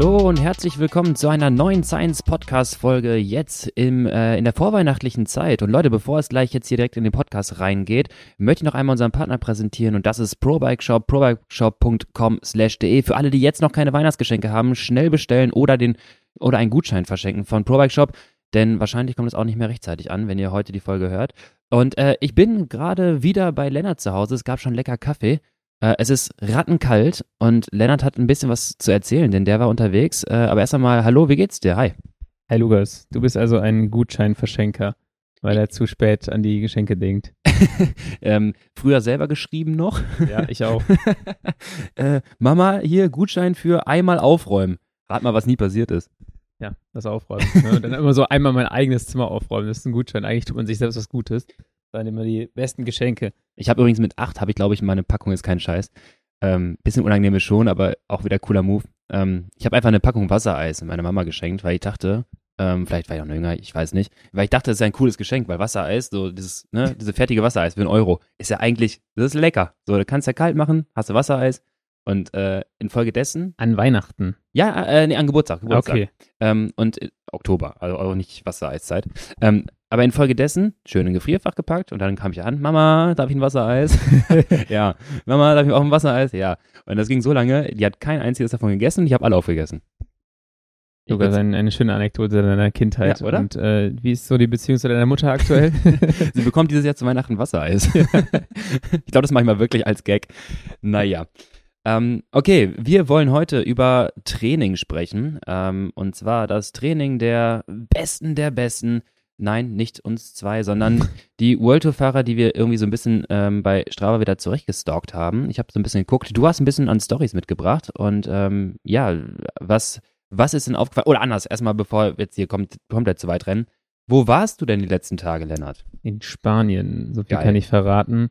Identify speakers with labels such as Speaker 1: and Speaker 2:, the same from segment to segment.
Speaker 1: Hallo und herzlich willkommen zu einer neuen Science Podcast Folge jetzt im, äh, in der vorweihnachtlichen Zeit. Und Leute, bevor es gleich jetzt hier direkt in den Podcast reingeht, möchte ich noch einmal unseren Partner präsentieren und das ist ProBike Shop, probikeshop.com slash de. Für alle, die jetzt noch keine Weihnachtsgeschenke haben, schnell bestellen oder den, oder einen Gutschein verschenken von ProBike Shop, denn wahrscheinlich kommt es auch nicht mehr rechtzeitig an, wenn ihr heute die Folge hört. Und äh, ich bin gerade wieder bei Lennart zu Hause. Es gab schon lecker Kaffee. Äh, es ist rattenkalt und Lennart hat ein bisschen was zu erzählen, denn der war unterwegs. Äh, aber erst einmal, hallo, wie geht's dir? Hi.
Speaker 2: Hi Lukas, du bist also ein Gutscheinverschenker, weil er zu spät an die Geschenke denkt.
Speaker 1: ähm, früher selber geschrieben noch.
Speaker 2: Ja, ich auch.
Speaker 1: äh, Mama, hier Gutschein für einmal aufräumen. Rat mal, was nie passiert ist.
Speaker 2: Ja, das Aufräumen. Ne? Und dann immer so einmal mein eigenes Zimmer aufräumen. Das ist ein Gutschein. Eigentlich tut man sich selbst was Gutes. Waren immer die besten Geschenke.
Speaker 1: Ich habe übrigens mit acht, habe ich glaube ich, meine Packung ist kein Scheiß. Ähm, bisschen unangenehm ist schon, aber auch wieder cooler Move. Ähm, ich habe einfach eine Packung Wassereis meiner Mama geschenkt, weil ich dachte, ähm, vielleicht war ich auch noch jünger, ich weiß nicht, weil ich dachte, das ist ein cooles Geschenk, weil Wassereis, so dieses, ne, diese fertige Wassereis für einen Euro, ist ja eigentlich, das ist lecker. So, du kannst ja kalt machen, hast du Wassereis und äh, infolgedessen.
Speaker 2: An Weihnachten.
Speaker 1: Ja, äh, nee, an Geburtstag. Geburtstag.
Speaker 2: Okay.
Speaker 1: Ähm, und äh, Oktober, also auch nicht Wassereiszeit. Ähm, aber infolgedessen schön in Gefrierfach gepackt und dann kam ich an, Mama, darf ich ein Wassereis? ja. Mama, darf ich auch ein Wassereis? Ja. Und das ging so lange, die hat kein einziges davon gegessen und ich habe alle aufgegessen.
Speaker 2: Lukas,
Speaker 1: würd's-
Speaker 2: eine, eine schöne Anekdote deiner Kindheit.
Speaker 1: Ja, oder?
Speaker 2: Und äh, wie ist so die Beziehung zu deiner Mutter aktuell?
Speaker 1: Sie bekommt dieses Jahr zu Weihnachten Wassereis. ich glaube, das mache ich mal wirklich als Gag. Naja. Ähm, okay, wir wollen heute über Training sprechen. Ähm, und zwar das Training der Besten der Besten. Nein, nicht uns zwei, sondern die World Tour-Fahrer, die wir irgendwie so ein bisschen ähm, bei Strava wieder zurechtgestalkt haben. Ich habe so ein bisschen geguckt. Du hast ein bisschen an Stories mitgebracht. Und ähm, ja, was, was ist denn aufgefallen? Oder anders, erstmal bevor wir jetzt hier kommt, komplett zu weit rennen. Wo warst du denn die letzten Tage, Lennart?
Speaker 2: in Spanien, so viel
Speaker 1: Geil.
Speaker 2: kann ich verraten.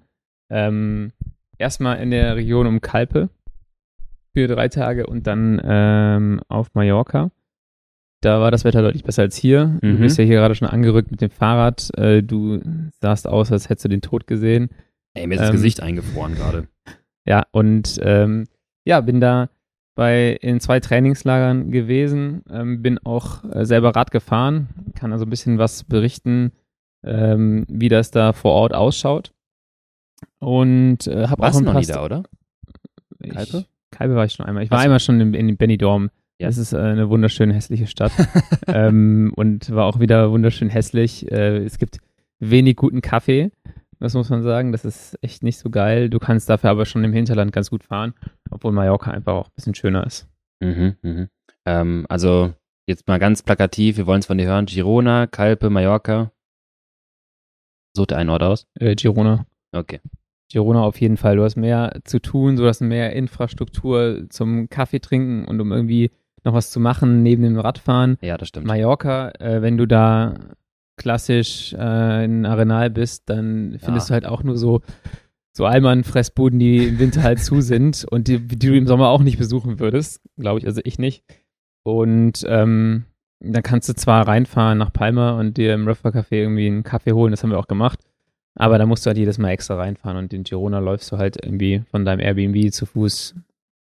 Speaker 2: Ähm, erstmal in der Region um Calpe für drei Tage und dann ähm, auf Mallorca. Da war das Wetter deutlich besser als hier.
Speaker 1: Mhm.
Speaker 2: Du bist ja hier gerade schon angerückt mit dem Fahrrad. Äh, du sahst aus, als hättest du den Tod gesehen.
Speaker 1: Ey, mir ist das
Speaker 2: Ähm,
Speaker 1: Gesicht eingefroren gerade.
Speaker 2: Ja, und ähm, ja, bin da bei in zwei Trainingslagern gewesen, ähm, bin auch äh, selber Rad gefahren, kann also ein bisschen was berichten, ähm, wie das da vor Ort ausschaut. Und äh, habe auch
Speaker 1: Warst du
Speaker 2: ein
Speaker 1: noch nie da, oder?
Speaker 2: Ich-
Speaker 1: Kalpe?
Speaker 2: Kalpe war ich schon einmal. Ich war einmal schon in, in Benidorm.
Speaker 1: Ja.
Speaker 2: Das ist eine wunderschöne hässliche Stadt ähm, und war auch wieder wunderschön hässlich. Äh, es gibt wenig guten Kaffee, das muss man sagen. Das ist echt nicht so geil. Du kannst dafür aber schon im Hinterland ganz gut fahren, obwohl Mallorca einfach auch ein bisschen schöner ist.
Speaker 1: Mhm, mhm. Ähm, also, jetzt mal ganz plakativ, wir wollen es von dir hören. Girona, Calpe, Mallorca. Such dir einen Ort aus.
Speaker 2: Äh, Girona.
Speaker 1: Okay.
Speaker 2: Girona auf jeden Fall. Du hast mehr zu tun, du hast mehr Infrastruktur zum Kaffee trinken und um irgendwie noch was zu machen neben dem Radfahren.
Speaker 1: Ja, das stimmt.
Speaker 2: Mallorca, äh, wenn du da klassisch äh, in Arenal bist, dann findest
Speaker 1: Ja.
Speaker 2: du halt auch nur so, so Alman-Fressbuden, die im Winter halt zu sind und die, die du im Sommer auch nicht besuchen würdest, glaube ich, also ich nicht. Und ähm, dann kannst du zwar reinfahren nach Palma und dir im River Café irgendwie einen Kaffee holen, das haben wir auch gemacht, aber da musst du halt jedes Mal extra reinfahren und in Girona läufst du halt irgendwie von deinem Airbnb zu Fuß,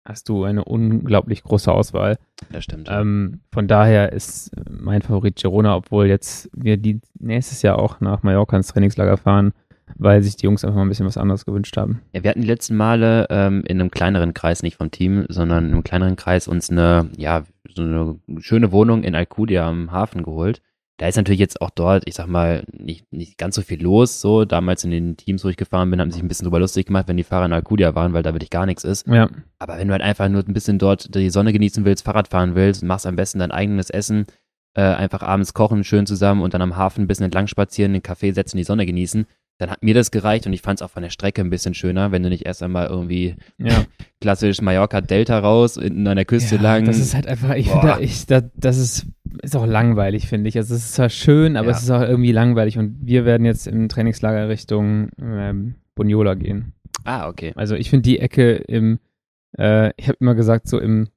Speaker 2: hast du eine unglaublich große Auswahl.
Speaker 1: Das stimmt.
Speaker 2: Ähm, von daher ist mein Favorit Girona, obwohl jetzt wir die nächstes Jahr auch nach Mallorca ins Trainingslager fahren, weil sich die Jungs einfach mal ein bisschen was anderes gewünscht haben.
Speaker 1: Ja, wir hatten die letzten Male ähm, in einem kleineren Kreis, nicht vom Team, sondern in einem kleineren Kreis uns eine, ja, so eine schöne Wohnung in Alcudia am Hafen geholt. Da ist natürlich jetzt auch dort, ich sag mal, nicht, nicht ganz so viel los. So, damals in den Teams, wo ich gefahren bin, haben sich ein bisschen drüber lustig gemacht, wenn die Fahrer in Alcudia waren, weil da wirklich gar nichts ist.
Speaker 2: Ja,
Speaker 1: Aber wenn du halt einfach nur ein bisschen dort die Sonne genießen willst, Fahrrad fahren willst, machst am besten dein eigenes Essen, äh, einfach abends kochen, schön zusammen und dann am Hafen ein bisschen entlang spazieren, den Kaffee setzen, die Sonne genießen, dann hat mir das gereicht und ich fand es auch von der Strecke ein bisschen schöner, wenn du nicht erst einmal irgendwie
Speaker 2: ja.
Speaker 1: klassisch Mallorca Delta raus, in, an der Küste
Speaker 2: ja,
Speaker 1: lang.
Speaker 2: Das ist halt einfach, ich finde, da- da, das ist, ist auch langweilig, finde ich. Also es ist zwar schön, aber
Speaker 1: Ja.
Speaker 2: es ist auch irgendwie langweilig und wir werden jetzt im Trainingslager Richtung ähm, Boniola gehen.
Speaker 1: ah, okay.
Speaker 2: Also ich finde die Ecke im, äh, ich habe immer gesagt, so im,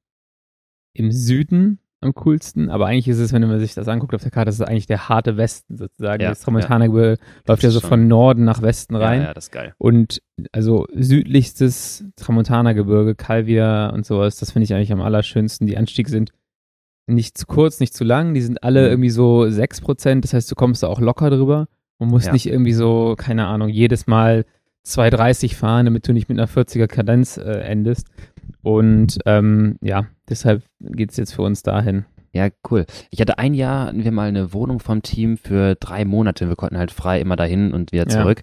Speaker 2: im Süden am coolsten, aber eigentlich ist es, wenn man sich das anguckt auf der Karte, das ist eigentlich der harte Westen sozusagen.
Speaker 1: Ja,
Speaker 2: das Tramontanergebirge läuft ja so
Speaker 1: schon-
Speaker 2: von Norden nach Westen rein.
Speaker 1: Ja, ja, das ist geil.
Speaker 2: Und also südlichstes Tramontanergebirge, Calvia und sowas, das finde ich eigentlich am allerschönsten. Die Anstiege sind nicht zu kurz, nicht zu lang. Die sind alle
Speaker 1: Mhm.
Speaker 2: irgendwie so 6%. Das heißt, du kommst da auch locker drüber und musst
Speaker 1: Ja.
Speaker 2: nicht irgendwie so, keine Ahnung, jedes Mal 2,30 fahren, damit du nicht mit einer 40er Kadenz äh, endest. Und ähm, ja, deshalb geht's jetzt für uns dahin.
Speaker 1: Ja, cool. Ich hatte ein Jahr, hatten wir mal eine Wohnung vom Team für drei Monate. Wir konnten halt frei immer dahin und wieder
Speaker 2: Ja.
Speaker 1: zurück.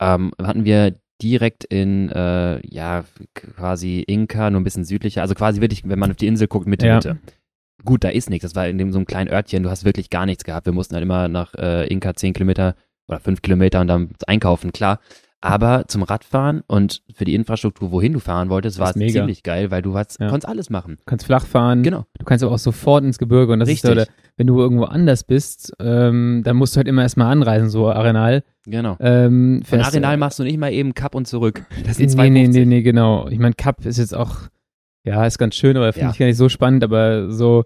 Speaker 1: Ähm, hatten wir direkt in, äh, ja, quasi Inka, nur ein bisschen südlicher. Also quasi wirklich, wenn man auf die Insel guckt, Mitte,
Speaker 2: Ja.
Speaker 1: Mitte. Gut, da ist nichts. Das war in dem, so einem kleinen Örtchen. Du hast wirklich gar nichts gehabt. Wir mussten halt immer nach äh, Inka zehn Kilometer oder fünf Kilometer und dann einkaufen, klar. Aber zum Radfahren und für die Infrastruktur, wohin du fahren wolltest, war es ziemlich geil, weil du hast,
Speaker 2: Ja.
Speaker 1: konntest alles machen.
Speaker 2: Du kannst flach fahren,
Speaker 1: Genau.
Speaker 2: du kannst aber auch sofort ins Gebirge und das
Speaker 1: Richtig.
Speaker 2: ist so, der- wenn du irgendwo anders bist, ähm, dann musst du halt immer erstmal anreisen, so Arenal.
Speaker 1: Genau.
Speaker 2: Ähm,
Speaker 1: Von Arenal machst du nicht mal eben Cup und zurück. Das sind
Speaker 2: nee, nee,
Speaker 1: 2,50.
Speaker 2: nee, nee, genau. Ich meine, Cup ist jetzt auch, ja, ist ganz schön, aber finde
Speaker 1: Ja.
Speaker 2: ich gar nicht so spannend, aber so,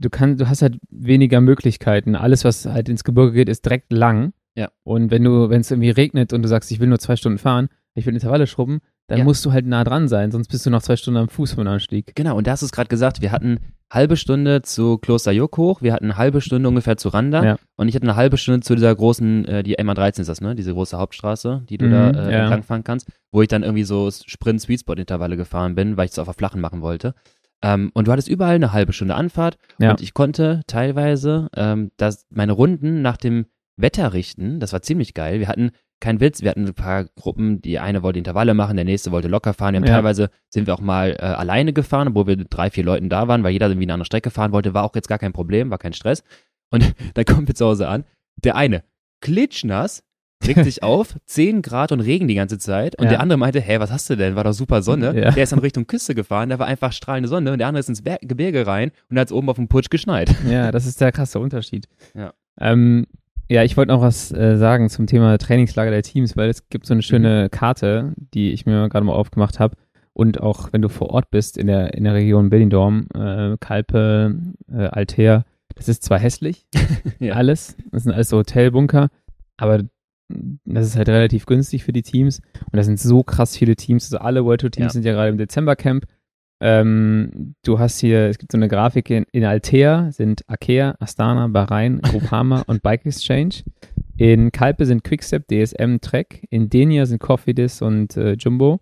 Speaker 2: du kannst, du hast halt weniger Möglichkeiten. Alles, was halt ins Gebirge geht, ist direkt lang.
Speaker 1: Ja.
Speaker 2: Und wenn du, wenn es irgendwie regnet und du sagst, ich will nur zwei Stunden fahren, ich will Intervalle schrubben, dann
Speaker 1: Ja.
Speaker 2: musst du halt nah dran sein, sonst bist du noch zwei Stunden am Fuß vom Anstieg.
Speaker 1: Genau, und da hast du es gerade gesagt, wir hatten halbe Stunde zu Kloster Juck hoch, wir hatten eine halbe Stunde ungefähr zu Randa
Speaker 2: Ja.
Speaker 1: und ich hatte eine halbe Stunde zu dieser großen, äh, die MA13 ist das, ne? Diese große Hauptstraße, die du
Speaker 2: Mhm,
Speaker 1: da äh,
Speaker 2: ja.
Speaker 1: entlangfahren kannst, wo ich dann irgendwie so Sprint-Sweetspot-Intervalle gefahren bin, weil ich es auf der Flachen machen wollte. Ähm, und du hattest überall eine halbe Stunde Anfahrt
Speaker 2: Ja.
Speaker 1: und ich konnte teilweise ähm, das, meine Runden nach dem Wetter richten. Das war ziemlich geil. Wir hatten keinen Witz, wir hatten ein paar Gruppen, die eine wollte Intervalle machen, der nächste wollte locker fahren.
Speaker 2: Ja.
Speaker 1: teilweise sind wir auch mal äh, alleine gefahren, obwohl wir drei, vier Leuten da waren, weil jeder irgendwie eine andere Strecke fahren wollte, war auch jetzt gar kein Problem, war kein Stress. Und dann kommen wir zu Hause an. Der eine klitschnass, regt sich auf, 10 Grad und Regen die ganze Zeit. Und
Speaker 2: Ja.
Speaker 1: der andere meinte, hä, was hast du denn? War doch super Sonne.
Speaker 2: Ja.
Speaker 1: Der ist dann Richtung Küste gefahren, da war einfach strahlende Sonne und der andere ist ins Ber Gebirge rein und da hat es oben auf dem Putsch geschneit.
Speaker 2: Ja, das ist der krasse Unterschied.
Speaker 1: Ja.
Speaker 2: Ähm, ja, ich wollte noch was äh, sagen zum Thema Trainingslager der Teams, weil es gibt so eine schöne Karte, die ich mir gerade mal aufgemacht habe. Und auch wenn du vor Ort bist in der, in der Region Bellindorm, äh, Kalpe, äh, Alter, das ist zwar hässlich,
Speaker 1: Ja.
Speaker 2: alles, das sind alles so Hotelbunker, aber das ist halt relativ günstig für die Teams. Und da sind so krass viele Teams, also alle World Tour Teams
Speaker 1: Ja.
Speaker 2: sind ja gerade im Dezembercamp. Ähm, du hast hier, es gibt so eine Grafik in, in Altea sind Akea, Astana, Bahrain, Groupama und Bike Exchange. In Kalpe sind Quickstep, DSM, Trek. In Denia sind Cofidis und äh, Jumbo.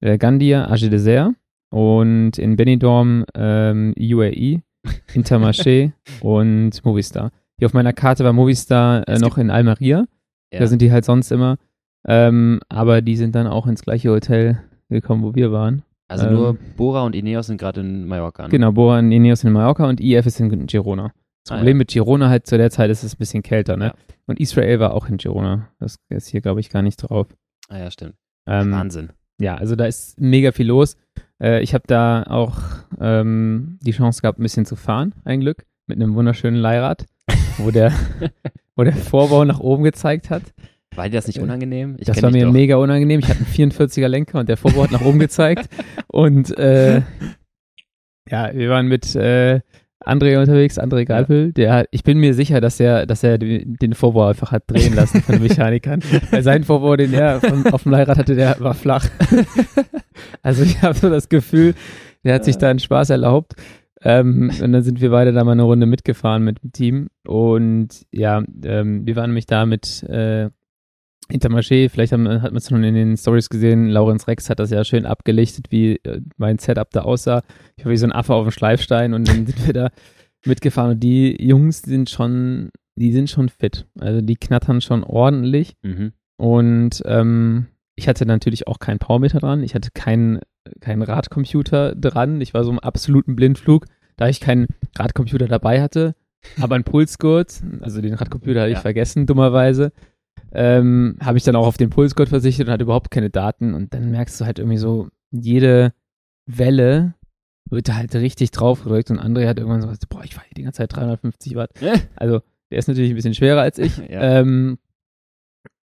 Speaker 2: Äh, Gandia, Age Desert. Und in Benidorm ähm, UAE, Intermarché und Movistar. Hier auf meiner Karte war Movistar äh, noch in Almeria.
Speaker 1: Ja.
Speaker 2: Da sind die halt sonst immer. Ähm, aber die sind dann auch ins gleiche Hotel gekommen, wo wir waren.
Speaker 1: Also
Speaker 2: Ähm,
Speaker 1: nur Bora und Ineos sind gerade in Mallorca. Ne?
Speaker 2: Genau, Boran Ineos in Mallorca und IF ist in Girona. Das
Speaker 1: Ah,
Speaker 2: Problem
Speaker 1: ja.
Speaker 2: mit Girona halt zu der Zeit ist es ein bisschen kälter, ne?
Speaker 1: Ja.
Speaker 2: Und Israel war auch in Girona. Das ist hier, glaube ich, gar nicht drauf.
Speaker 1: Ah ja, stimmt.
Speaker 2: Ähm,
Speaker 1: Wahnsinn.
Speaker 2: ja, also da ist mega viel los. Äh, ich habe da auch ähm, die Chance gehabt, ein bisschen zu fahren, ein Glück, mit einem wunderschönen Leihrad, wo der, wo der Vorbau nach oben gezeigt hat.
Speaker 1: War dir das nicht unangenehm? Ich
Speaker 2: das war mir
Speaker 1: doch.
Speaker 2: mega unangenehm. Ich hatte einen 44er Lenker und der Vorbau hat nach oben gezeigt. Und äh, ja, wir waren mit äh, André unterwegs, André Galpel. Der ich bin mir sicher, dass er, dass er den den Vorbau einfach hat drehen lassen von den Mechanikern. Weil sein Vorbau, den er von, auf dem Leihrad hatte, der war flach. also ich habe so das Gefühl, der hat sich da einen Spaß erlaubt. Ähm, und dann sind wir beide da mal eine Runde mitgefahren mit dem Team. Und ja, ähm, wir waren nämlich da mit äh, Intermarché, vielleicht haben, hat man es schon in den Stories gesehen, Laurenz Rex hat das ja schön abgelichtet, wie äh, mein Setup da aussah. Ich war wie so ein Affe auf dem Schleifstein und dann sind wir da mitgefahren und die Jungs sind schon, die sind schon fit. Also die knattern schon ordentlich
Speaker 1: Mhm.
Speaker 2: und ähm, ich hatte natürlich auch keinen Powermeter dran, ich hatte keinen keinen Radcomputer dran, ich war so im absoluten Blindflug, da ich keinen Radcomputer dabei hatte, aber einen Pulsgurt, also den Radcomputer hatte ich
Speaker 1: Ja.
Speaker 2: vergessen, dummerweise, ähm, habe ich dann auch auf den Pulsgurt versichert und hatte überhaupt keine Daten und dann merkst du halt irgendwie so, jede Welle wird da halt richtig drauf gedrückt und André hat irgendwann so gesagt, boah, ich fahre hier die ganze Zeit 350 Watt. Also, der ist natürlich ein bisschen schwerer als ich.
Speaker 1: Ja.
Speaker 2: Ähm,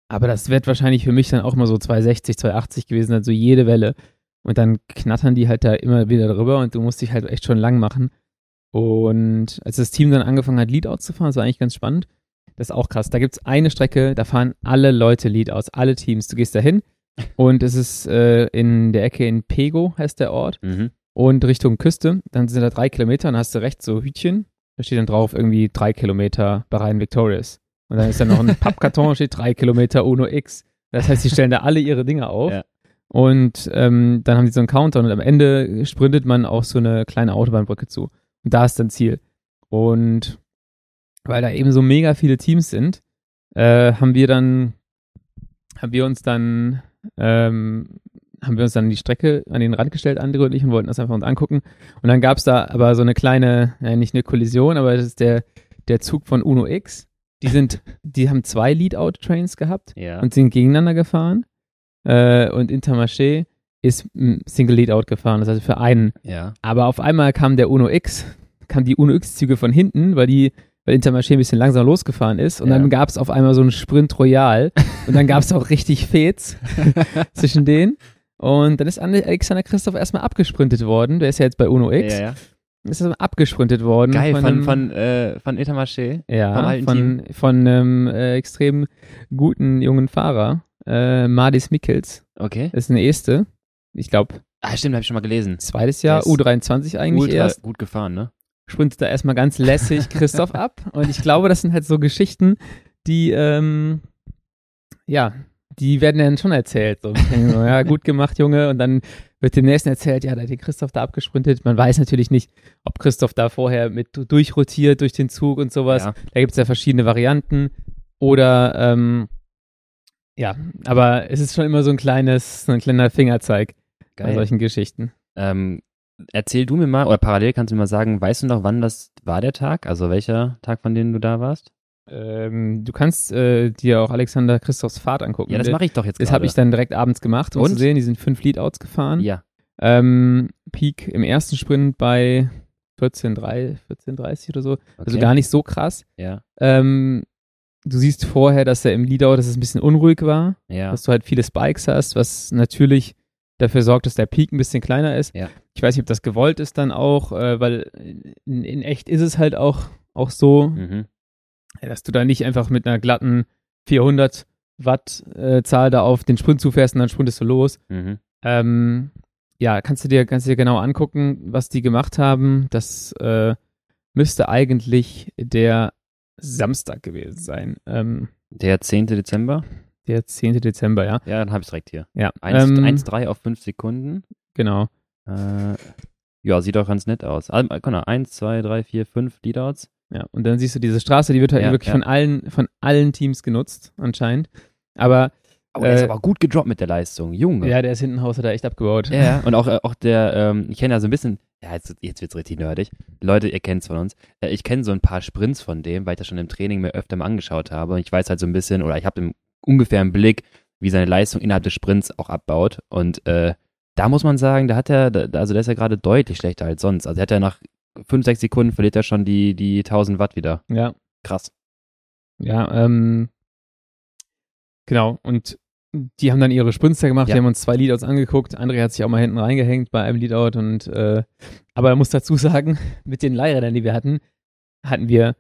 Speaker 2: aber das wird wahrscheinlich für mich dann auch mal so 260, 280 gewesen, also jede Welle. Und dann knattern die halt da immer wieder drüber und du musst dich halt echt schon lang machen. Und als das Team dann angefangen hat, Leadouts zu fahren, das war eigentlich ganz spannend. Das ist auch krass. Da gibt es eine Strecke, da fahren alle Leute Leadouts, alle Teams. Du gehst da hin und es ist äh, in der Ecke in Pego, heißt der Ort
Speaker 1: Mhm.
Speaker 2: und Richtung Küste. Dann sind da drei Kilometer und hast du rechts so Hütchen Da steht dann drauf irgendwie drei Kilometer Bahrain Victorious. Und dann ist dann noch ein Pappkarton, steht drei Kilometer Uno X. Das heißt, die stellen da alle ihre Dinge auf.
Speaker 1: Ja.
Speaker 2: Und ähm, dann haben die so einen Counter und am Ende sprintet man auf so eine kleine Autobahnbrücke zu. Und da ist dann Ziel. Und weil da eben so mega viele Teams sind, äh, haben wir dann, haben wir uns dann, ähm, haben wir uns dann die Strecke an den Rand gestellt, André und ich, und wollten das einfach uns angucken. Und dann gab es da aber so eine kleine, ja, nicht eine Kollision, aber das ist der, der Zug von Uno X. Die sind, die haben zwei Lead-Out-Trains gehabt
Speaker 1: Ja.
Speaker 2: und sind gegeneinander gefahren. Äh, und Intermarché ist Single Lead-Out gefahren, das heißt für einen.
Speaker 1: ja.
Speaker 2: Aber auf einmal kam der Uno X, kam die Uno X-Züge von hinten, weil die, weil Intermarché ein bisschen langsam losgefahren ist. Und
Speaker 1: Ja.
Speaker 2: dann gab es auf einmal so einen Sprint Royal. und dann gab es auch richtig Fets zwischen denen. Und dann ist Ande- Alexander Christoph erstmal abgesprintet worden. Der ist ja jetzt bei Uno X.
Speaker 1: Ja, ja.
Speaker 2: Ist erstmal abgesprintet worden.
Speaker 1: Geil, von,
Speaker 2: einem-
Speaker 1: von, äh, von Intermarché.
Speaker 2: ja,
Speaker 1: vom alten
Speaker 2: von, von einem äh, extrem guten jungen Fahrer. Äh, Madis Mikkels.
Speaker 1: Okay.
Speaker 2: ist eine Este. Ich glaube,
Speaker 1: Ah, stimmt, habe ich schon mal gelesen.
Speaker 2: zweites Jahr,
Speaker 1: Der ist
Speaker 2: U23 eigentlich erst.
Speaker 1: gut gefahren, ne?
Speaker 2: Sprintet da erstmal ganz lässig Christoph ab. Und ich glaube, das sind halt so Geschichten, die, ähm, ja, die werden dann schon erzählt. So, ja, gut gemacht, Junge. Und dann wird dem nächsten erzählt, ja, da hat der Christoph da abgesprintet. Man weiß natürlich nicht, ob Christoph da vorher mit durchrotiert durch den Zug und sowas.
Speaker 1: Ja.
Speaker 2: Da gibt es ja verschiedene Varianten. Oder, ähm, ja, aber es ist schon immer so ein kleines, so ein kleiner Fingerzeig bei
Speaker 1: Geil.
Speaker 2: solchen Geschichten.
Speaker 1: Ähm, erzähl du mir mal, oder parallel kannst du mir mal sagen, weißt du noch, wann das war der Tag? Also welcher Tag, von denen du da warst?
Speaker 2: Ähm, du kannst äh, dir auch Alexander Christophs Fahrt angucken.
Speaker 1: Ja, das mache ich doch jetzt
Speaker 2: Das habe ich dann direkt abends gemacht, um
Speaker 1: Und?
Speaker 2: zu sehen. Die sind fünf Leadouts gefahren.
Speaker 1: Ja.
Speaker 2: Ähm, Peak im ersten Sprint bei 14,3, 14,30 oder so.
Speaker 1: Okay.
Speaker 2: Also gar nicht so krass.
Speaker 1: Ja.
Speaker 2: Ähm, du siehst vorher, dass er im Leadout, dass es ein bisschen unruhig war,
Speaker 1: Ja.
Speaker 2: dass du halt viele Spikes hast, was natürlich dafür sorgt, dass der Peak ein bisschen kleiner ist.
Speaker 1: Ja.
Speaker 2: Ich weiß nicht, ob das gewollt ist dann auch, äh, weil in, in echt ist es halt auch, auch so,
Speaker 1: Mhm.
Speaker 2: ja, dass du da nicht einfach mit einer glatten 400 Watt äh, Zahl da auf den Sprint zufährst und dann sprintest du los.
Speaker 1: Mhm.
Speaker 2: Ähm, ja, kannst du dir, kannst du dir genau angucken, was die gemacht haben. Das äh, müsste eigentlich der Samstag gewesen sein. Ähm,
Speaker 1: Der 10. Dezember?
Speaker 2: der 10. Dezember, ja.
Speaker 1: Ja, dann habe ich direkt hier.
Speaker 2: Ja,
Speaker 1: 1,
Speaker 2: ähm,
Speaker 1: 1,3 auf 5 Sekunden.
Speaker 2: genau.
Speaker 1: Äh, ja, sieht doch ganz nett aus. Also, guck mal, 1, 2, 3, 4, 5 Leadouts.
Speaker 2: Ja, und dann siehst du diese Straße, die wird halt
Speaker 1: Ja,
Speaker 2: wirklich
Speaker 1: ja.
Speaker 2: von allen, von allen Teams genutzt, anscheinend. Aber
Speaker 1: Oh, der ist
Speaker 2: Äh,
Speaker 1: aber gut gedroppt mit der Leistung. Junge.
Speaker 2: ja, der ist hinten Haus hat er echt abgebaut.
Speaker 1: Ja. Und auch, äh, auch der, ähm, ich kenne ja so ein bisschen, ja, jetzt, jetzt wird's richtig nerdig. Leute, ihr kennt's von uns. Äh, ich kenne so ein paar Sprints von dem, weil ich das schon im Training mir öfter mal angeschaut habe. Und ich weiß halt so ein bisschen, oder ich habe ungefähr im Blick, wie seine Leistung innerhalb des Sprints auch abbaut. Und äh, da muss man sagen, da hat er, also der ist ja gerade deutlich schlechter als sonst. Also er hat ja nach 5, 6 Sekunden verliert er schon die, die 1000 Watt wieder.
Speaker 2: ja.
Speaker 1: Krass.
Speaker 2: Ja, ähm, genau. Und die haben dann ihre Sprints gemacht.
Speaker 1: Ja.
Speaker 2: Wir haben uns zwei Leadouts angeguckt. André hat sich auch mal hinten reingehängt bei einem Leadout. Und, äh, aber er muss dazu sagen, mit den Leihrädern, die wir hatten, hatten wir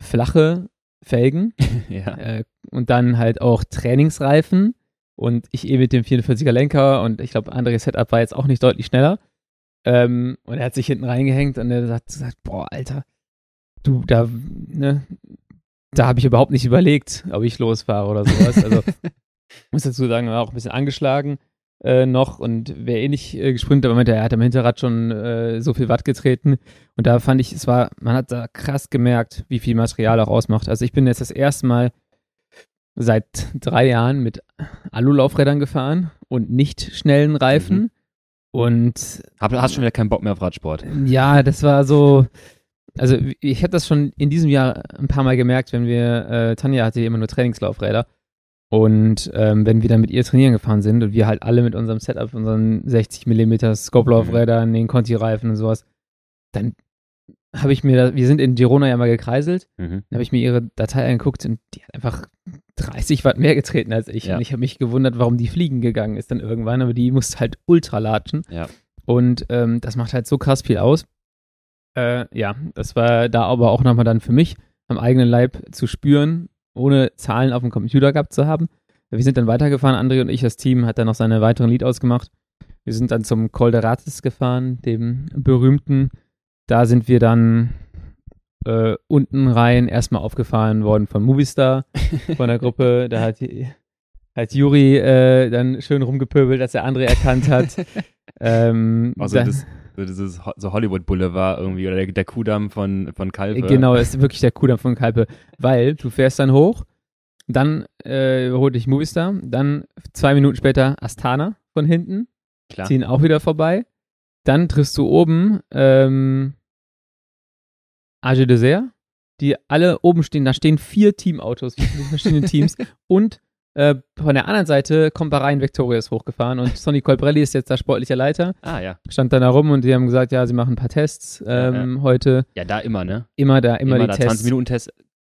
Speaker 2: flache Felgen
Speaker 1: ja.
Speaker 2: äh, und dann halt auch Trainingsreifen. Und ich eh mit dem 44er Lenker. Und ich glaube, Andrés Setup war jetzt auch nicht deutlich schneller. Ähm, und er hat sich hinten reingehängt und er hat gesagt, boah, Alter, du, da, ne, da habe ich überhaupt nicht überlegt, ob ich losfahre oder sowas. Also, ich muss dazu sagen, er war auch ein bisschen angeschlagen äh, noch und wäre eh nicht äh, gesprintet, aber er hat am Hinterrad schon äh, so viel Watt getreten. Und da fand ich, es war, man hat da krass gemerkt, wie viel Material auch ausmacht. Also ich bin jetzt das erste Mal seit drei Jahren mit Alulaufrädern gefahren und nicht schnellen Reifen.
Speaker 1: Mhm.
Speaker 2: Und
Speaker 1: Hab, hast schon wieder keinen Bock mehr auf Radsport.
Speaker 2: ja, das war so. Also ich habe das schon in diesem Jahr ein paar Mal gemerkt, wenn wir, äh, Tanja hatte immer nur Trainingslaufräder und ähm, wenn wir dann mit ihr trainieren gefahren sind und wir halt alle mit unserem Setup, unseren 60 mm Scope-Laufrädern, den Conti-Reifen und sowas, dann habe ich mir, da, wir sind in Girona ja mal gekreiselt,
Speaker 1: Mhm.
Speaker 2: dann habe ich mir ihre Datei angeguckt und die hat einfach 30 Watt mehr getreten als ich.
Speaker 1: Ja.
Speaker 2: Und ich habe mich gewundert, warum die fliegen gegangen ist dann irgendwann, aber die musste halt ultra latschen.
Speaker 1: Ja.
Speaker 2: Und ähm, das macht halt so krass viel aus. Äh, ja, das war da aber auch nochmal dann für mich am eigenen Leib zu spüren, ohne Zahlen auf dem Computer gehabt zu haben. Wir sind dann weitergefahren, André und ich, das Team, hat dann noch seine weiteren Lead ausgemacht. Wir sind dann zum Col de gefahren, dem berühmten. Da sind wir dann äh, unten rein erstmal aufgefahren worden von Movistar, von der Gruppe. Da hat, hat Juri äh, dann schön rumgepöbelt, dass er andere erkannt hat. ähm,
Speaker 1: Also
Speaker 2: da-
Speaker 1: das, so dieses so Hollywood Boulevard irgendwie oder der, der Kudamm von, von Kalpe.
Speaker 2: Genau, das ist wirklich der Kudamm von Kalpe. Weil du fährst dann hoch, dann äh, holt dich Movistar, dann zwei Minuten später Astana von hinten,
Speaker 1: Klar.
Speaker 2: ziehen auch wieder vorbei. Dann triffst du oben ähm, Age Dessert, die alle oben stehen. Da stehen vier Teamautos von den verschiedenen Teams. Und äh, von der anderen Seite kommt Bahrain Victorious hochgefahren und Sonny Colbrelli ist jetzt der sportlicher Leiter.
Speaker 1: Ah ja.
Speaker 2: Stand dann da rum und die haben gesagt, ja, sie machen ein paar Tests ähm, heute.
Speaker 1: Ja, da immer, ne?
Speaker 2: Immer da, immer, die
Speaker 1: da
Speaker 2: Tests.
Speaker 1: 20 Minuten Test.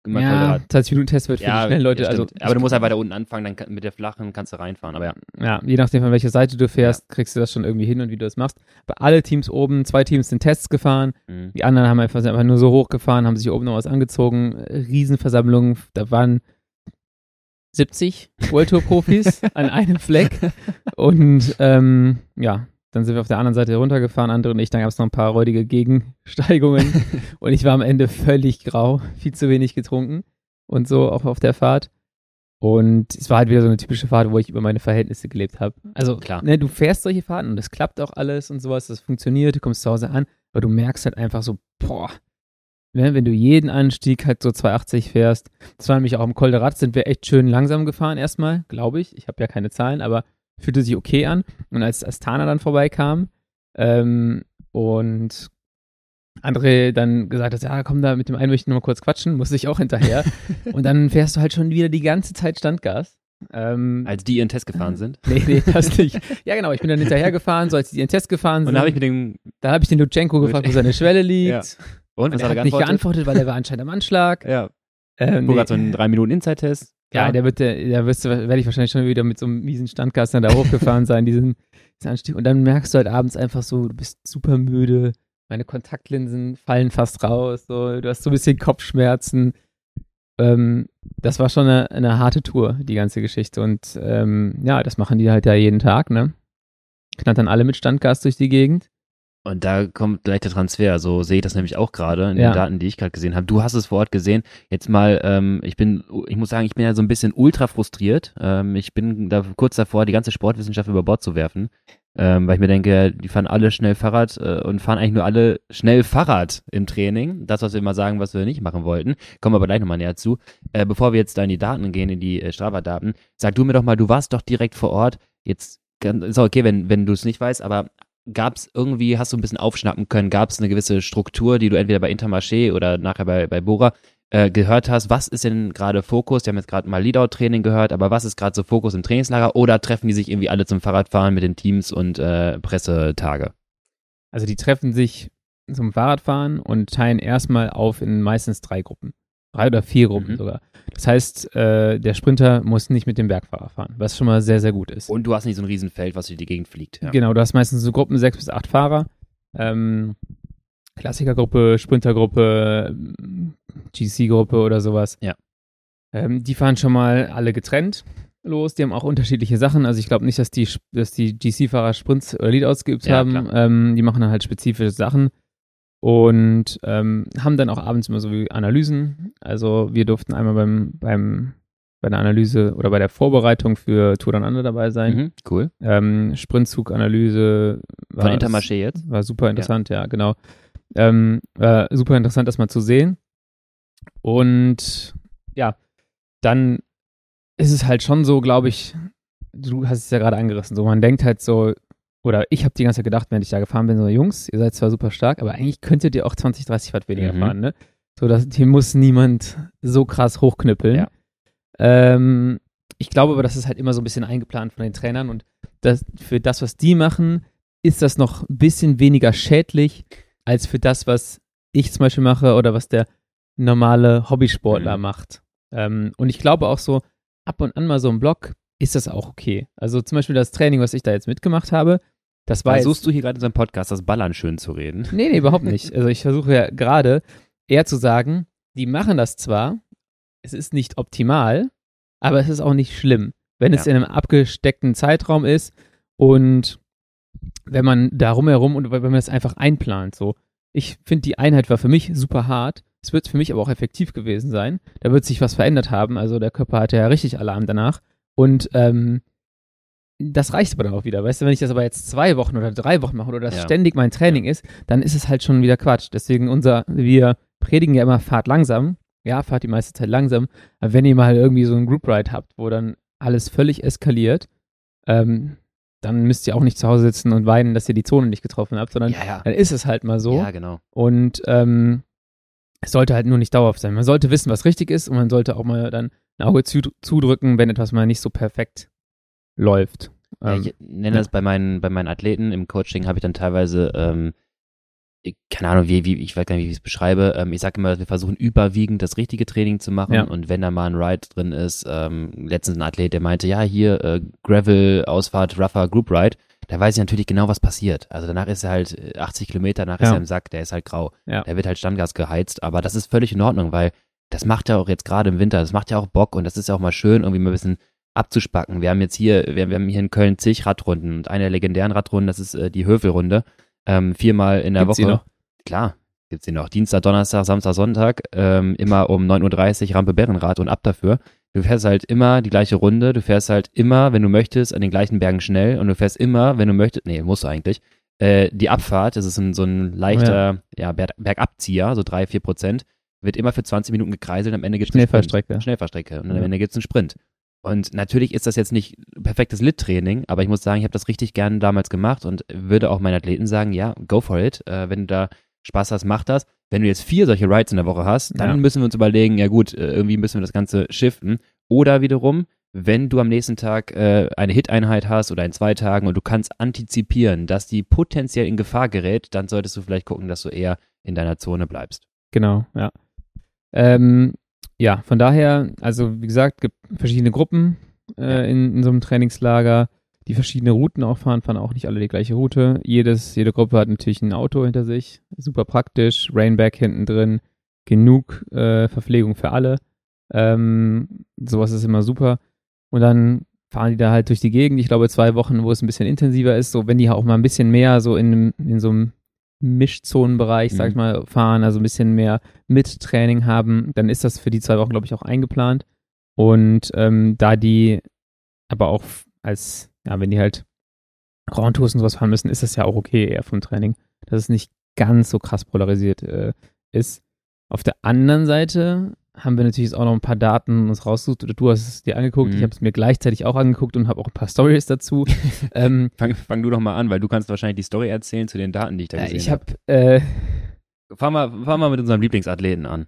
Speaker 1: Immer
Speaker 2: ja,
Speaker 1: Quadrat.
Speaker 2: 20 Minuten Test wird für die schnellen Leute.
Speaker 1: ja,
Speaker 2: also,
Speaker 1: aber du musst halt weiter unten anfangen, dann kann, mit der flachen kannst du reinfahren. Aber ja.
Speaker 2: ja, je nachdem, von welcher Seite du fährst, kriegst du das schon irgendwie hin und wie du das machst. Aber alle Teams oben, zwei Teams sind Tests gefahren.
Speaker 1: Mhm.
Speaker 2: Die anderen haben einfach, sind einfach nur so hochgefahren, haben sich oben noch was angezogen. Riesenversammlungen, da waren 70 World Tour Profis an einem Fleck. Und ähm, ja, dann sind wir auf der anderen Seite runtergefahren, andere und ich. Dann gab es noch ein paar räudige Gegensteigungen. und ich war am Ende völlig grau, viel zu wenig getrunken und so auch auf der Fahrt. Und es war halt wieder so eine typische Fahrt, wo ich über meine Verhältnisse gelebt habe. Also,
Speaker 1: Klar.
Speaker 2: Ne, du fährst solche Fahrten und es klappt auch alles und sowas, das funktioniert, du kommst zu Hause an, aber du merkst halt einfach so, boah, ne, wenn du jeden Anstieg halt so 280 fährst. Das war nämlich auch im Col de Rat, sind wir echt schön langsam gefahren erstmal, glaube ich. Ich habe ja keine Zahlen, aber fühlte sich okay an. Und als Astana dann vorbeikam ähm, und André dann gesagt hat, ja, komm da mit dem einen möchte ich noch mal kurz quatschen, musste ich auch hinterher. und dann fährst du halt schon wieder die ganze Zeit Standgas. Ähm,
Speaker 1: Als die ihren Test gefahren sind.
Speaker 2: Nee, nee, das nicht. Ja, genau, ich bin dann hinterher gefahren, so als die ihren Test gefahren sind.
Speaker 1: Und da habe ich mit dem.
Speaker 2: da habe ich den Lutschenko gefragt, wo seine Schwelle liegt.
Speaker 1: Ja. Und
Speaker 2: Und
Speaker 1: was
Speaker 2: er
Speaker 1: hat er
Speaker 2: nicht
Speaker 1: geantwortet?
Speaker 2: geantwortet, weil er war anscheinend am Anschlag.
Speaker 1: Ja.
Speaker 2: Ähm,
Speaker 1: Wo
Speaker 2: nee.
Speaker 1: hat so einen 3 Minuten Inside-Test.
Speaker 2: Ja, der wird, der, wirst du, werde ich wahrscheinlich schon wieder mit so einem miesen Standgas dann da hochgefahren sein, diesen, diesen Anstieg. Und dann merkst du halt abends einfach so, du bist super müde, meine Kontaktlinsen fallen fast raus, so, du hast so ein bisschen Kopfschmerzen. Ähm, das war schon eine, eine harte Tour, die ganze Geschichte. Und ähm, ja, das machen die halt ja jeden Tag, ne? Knattern alle mit Standgas durch die Gegend.
Speaker 1: Und da kommt gleich der Transfer. So sehe ich das nämlich auch gerade in
Speaker 2: Ja.
Speaker 1: den Daten, die ich gerade gesehen habe. Du hast es vor Ort gesehen. Jetzt mal, ähm, ich bin, ich muss sagen, ich bin ja so ein bisschen ultra frustriert. Ähm, ich bin da kurz davor, die ganze Sportwissenschaft über Bord zu werfen. Ähm, weil ich mir denke, die fahren alle schnell Fahrrad äh, und fahren eigentlich nur alle schnell Fahrrad im Training. Das, was wir immer sagen, was wir nicht machen wollten. Kommen wir aber gleich nochmal näher zu. Äh, bevor wir jetzt da in die Daten gehen, in die äh, Strava-Daten, sag du mir doch mal, du warst doch direkt vor Ort. Jetzt ist auch okay, wenn, wenn du es nicht weißt, aber gab es irgendwie, hast du ein bisschen aufschnappen können, gab es eine gewisse Struktur, die du entweder bei Intermarché oder nachher bei, bei Bora äh, gehört hast? Was ist denn gerade Fokus? Wir haben jetzt gerade mal Leadout-Training gehört, aber was ist gerade so Fokus im Trainingslager? Oder treffen die sich irgendwie alle zum Fahrradfahren mit den Teams und äh, Pressetage?
Speaker 2: Also die treffen sich zum Fahrradfahren und teilen erstmal auf in meistens drei Gruppen. Drei oder vier Gruppen
Speaker 1: Mhm.
Speaker 2: sogar. Das heißt, äh, der Sprinter muss nicht mit dem Bergfahrer fahren, was schon mal sehr, sehr gut ist.
Speaker 1: Und du hast nicht so ein Riesenfeld, was durch die Gegend fliegt. Ja.
Speaker 2: Genau, du hast meistens so Gruppen, sechs bis acht Fahrer. Ähm, Klassikergruppe, Sprintergruppe, GC-Gruppe oder sowas.
Speaker 1: Ja.
Speaker 2: Ähm, die fahren schon mal alle getrennt los. Die haben auch unterschiedliche Sachen. Also ich glaube nicht, dass die, dass die GC-Fahrer Sprints oder Leadouts geübt
Speaker 1: Ja,
Speaker 2: haben. Ähm, die machen dann halt spezifische Sachen und ähm, haben dann auch abends immer so wie Analysen. Also wir durften einmal beim, beim bei der Analyse oder bei der Vorbereitung für Tour Under dabei sein.
Speaker 1: Mhm, cool.
Speaker 2: Ähm, Sprintzug-Analyse
Speaker 1: Von
Speaker 2: war,
Speaker 1: Intermarché jetzt?
Speaker 2: war super interessant, ja, genau. Ähm, äh, super interessant, das mal zu sehen. Und ja, dann ist es halt schon so, glaube ich, du hast es ja gerade angerissen, so man denkt halt so, oder ich habe die ganze Zeit gedacht, während ich da gefahren bin, so Jungs, ihr seid zwar super stark, aber eigentlich könntet ihr auch 20, 30 Watt weniger
Speaker 1: Mhm.
Speaker 2: fahren, ne? So, dass hier muss niemand so krass hochknüppeln.
Speaker 1: Ja.
Speaker 2: Ähm, ich glaube aber, das ist halt immer so ein bisschen eingeplant von den Trainern und das, für das, was die machen, ist das noch ein bisschen weniger schädlich als für das, was ich zum Beispiel mache oder was der normale Hobbysportler
Speaker 1: Mhm.
Speaker 2: macht. Ähm, und ich glaube auch so, ab und an mal so im Block ist das auch okay. Also zum Beispiel das Training, was ich da jetzt mitgemacht habe, das war jetzt,
Speaker 1: Versuchst du hier gerade in unserem Podcast das Ballern schön zu reden?
Speaker 2: Nee, nee, überhaupt nicht. Also ich versuche ja gerade eher zu sagen, die machen das zwar, es ist nicht optimal, aber es ist auch nicht schlimm, wenn es
Speaker 1: Ja.
Speaker 2: in einem abgesteckten Zeitraum ist und wenn man da rumherum und wenn man das einfach einplant. So, ich finde die Einheit war für mich super hart. Es wird für mich aber auch effektiv gewesen sein. Da wird sich was verändert haben. Also der Körper hatte ja richtig Alarm danach. Und ähm, das reicht aber dann auch wieder. Weißt du, wenn ich das aber jetzt zwei Wochen oder drei Wochen mache oder das
Speaker 1: Ja.
Speaker 2: ständig mein Training ist, dann ist es halt schon wieder Quatsch. Deswegen unser, wir predigen ja immer, fahrt langsam. Ja, fahrt die meiste Zeit langsam. Aber wenn ihr mal irgendwie so einen Group Ride habt, wo dann alles völlig eskaliert, ähm, dann müsst ihr auch nicht zu Hause sitzen und weinen, dass ihr die Zone nicht getroffen habt, sondern
Speaker 1: Ja, ja.
Speaker 2: dann ist es halt mal so.
Speaker 1: Ja, genau.
Speaker 2: Und ähm, es sollte halt nur nicht dauerhaft sein. Man sollte wissen, was richtig ist und man sollte auch mal dann ein Auge zu, zudrücken, wenn etwas mal nicht so perfekt läuft.
Speaker 1: Ja,
Speaker 2: Ähm,
Speaker 1: ich nenne
Speaker 2: ja.
Speaker 1: das bei meinen, bei meinen Athleten im Coaching habe ich dann teilweise, ähm, keine Ahnung, wie, wie, ich weiß gar nicht, wie ich es beschreibe. Ähm, ich sage immer, wir versuchen überwiegend das richtige Training zu machen
Speaker 2: Ja.
Speaker 1: und wenn da mal ein Ride drin ist, ähm, letztens ein Athlet, der meinte, ja, hier, äh, Gravel, Ausfahrt, Rougher, Group Ride, da weiß ich natürlich genau, was passiert. Also danach ist er halt äh, 80 Kilometer, danach ist
Speaker 2: Ja.
Speaker 1: er im Sack, der ist halt grau.
Speaker 2: Ja.
Speaker 1: Der wird halt Standgas geheizt, aber das ist völlig in Ordnung, weil das macht ja auch jetzt gerade im Winter, das macht ja auch Bock und das ist ja auch mal schön, irgendwie mal ein bisschen abzuspacken. Wir haben jetzt hier, wir, wir haben hier in Köln zig Radrunden und eine der legendären Radrunden, das ist äh, die Hövelrunde. Ähm, viermal in der
Speaker 2: Gibt's
Speaker 1: Woche. Klar, gibt's die noch. Dienstag, Donnerstag, Samstag, Sonntag, ähm, immer um 9.30 Uhr Rampe Bärenrad und ab dafür. Du fährst halt immer die gleiche Runde, du fährst halt immer, wenn du möchtest, an den gleichen Bergen schnell und du fährst immer, wenn du möchtest, nee, musst du eigentlich, äh, die Abfahrt, das ist ein, so ein leichter ja. Berg, Bergabzieher, so drei, vier Prozent, wird immer für 20 Minuten gekreiselt und am Ende einen Sprint.
Speaker 2: Schnellfahrstrecke.
Speaker 1: Schnellfahrstrecke und am
Speaker 2: Ja.
Speaker 1: Ende gibt's einen Sprint. Und natürlich ist das jetzt nicht perfektes Lit-Training, aber ich muss sagen, ich habe das richtig gerne damals gemacht und würde auch meinen Athleten sagen, ja, go for it. Äh, wenn du da Spaß hast, mach das. Wenn du jetzt vier solche Rides in der Woche hast, dann
Speaker 2: Ja.
Speaker 1: müssen wir uns überlegen, ja gut, äh, irgendwie müssen wir das Ganze shiften. Oder wiederum, wenn du am nächsten Tag äh, eine Hit-Einheit hast oder in zwei Tagen und du kannst antizipieren, dass die potenziell in Gefahr gerät, dann solltest du vielleicht gucken, dass du eher in deiner Zone bleibst.
Speaker 2: Genau, ja. Ähm, ja, von daher, also wie gesagt, gibt verschiedene Gruppen äh, in, in so einem Trainingslager, die verschiedene Routen auch fahren, fahren auch nicht alle die gleiche Route. Jedes, jede Gruppe hat natürlich ein Auto hinter sich, super praktisch, Rainback hinten drin, genug äh, Verpflegung für alle. Ähm, sowas ist immer super. Und dann fahren die da halt durch die Gegend. Ich glaube, zwei Wochen, wo es ein bisschen intensiver ist, so wenn die auch mal ein bisschen mehr so in, in so einem Mischzonenbereich, sag ich
Speaker 1: Mhm.
Speaker 2: mal, fahren, also ein bisschen mehr mit Training haben, dann ist das für die zwei Wochen, glaube ich, auch eingeplant. Und ähm, da die aber auch als, ja, wenn die halt Roundtours und sowas fahren müssen, ist das ja auch okay eher vom Training, dass es nicht ganz so krass polarisiert äh, ist. Auf der anderen Seite haben wir natürlich auch noch ein paar Daten uns rausgesucht. Oder du hast es dir angeguckt.
Speaker 1: Mhm.
Speaker 2: Ich habe es mir gleichzeitig auch angeguckt und habe auch ein paar Stories dazu. ähm,
Speaker 1: Fang, fang du doch mal an, weil du kannst wahrscheinlich die Story erzählen zu den Daten, die ich da
Speaker 2: äh,
Speaker 1: gesehen
Speaker 2: ich
Speaker 1: habe.
Speaker 2: habe äh,
Speaker 1: Fangen wir, fangen wir mit unserem Lieblingsathleten an.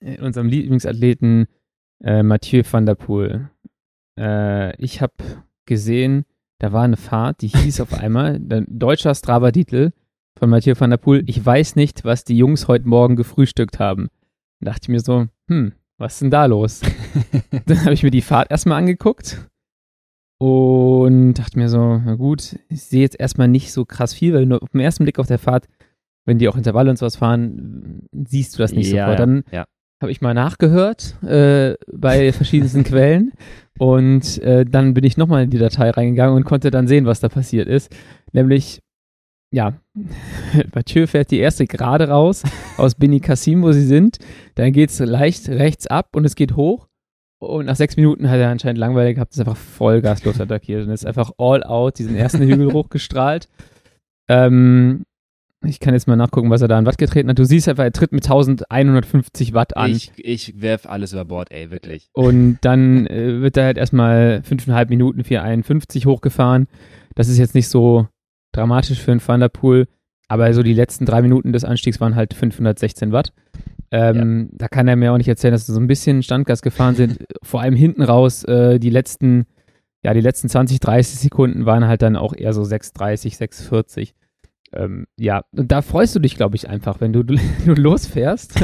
Speaker 2: in unserem Lieblingsathleten äh, Mathieu van der Poel. Äh, ich habe gesehen, da war eine Fahrt, die hieß auf einmal, deutscher Strava-Titel von Mathieu van der Poel, ich weiß nicht, was die Jungs heute Morgen gefrühstückt haben. Da dachte ich mir so, hm, was ist denn da los? Dann habe ich mir die Fahrt erstmal angeguckt und dachte mir so, na gut, ich sehe jetzt erstmal nicht so krass viel, weil nur auf den ersten Blick auf der Fahrt, wenn die auch Intervalle und sowas fahren, siehst du das nicht
Speaker 1: ja,
Speaker 2: sofort. Dann
Speaker 1: ja.
Speaker 2: habe ich mal nachgehört äh, bei verschiedensten Quellen und äh, dann bin ich nochmal in die Datei reingegangen und konnte dann sehen, was da passiert ist. Nämlich, ja, Mathieu fährt die erste gerade raus aus Beni Kassim, wo sie sind. Dann geht es leicht rechts ab und es geht hoch. Und nach sechs Minuten hat er anscheinend langweilig gehabt, ist einfach Vollgas losattackiert und ist einfach all out diesen ersten Hügel hochgestrahlt. Ähm, ich kann jetzt mal nachgucken, was er da an Watt getreten hat. Du siehst einfach, er tritt mit 1150 Watt an.
Speaker 1: Ich, ich werf alles über Bord, ey, wirklich.
Speaker 2: Und dann äh, wird er halt erstmal 5,5 Minuten 451 hochgefahren. Das ist jetzt nicht so dramatisch für einen Van der Poel, aber so die letzten drei Minuten des Anstiegs waren halt 516 Watt. Ähm, Da kann er mir auch nicht erzählen, dass sie so ein bisschen Standgas gefahren sind. Vor allem hinten raus, äh, die letzten, ja, die letzten 20, 30 Sekunden waren halt dann auch eher so 6,30, 6,40. Ähm, ja, und da freust du dich, glaube ich, einfach, wenn du, du losfährst.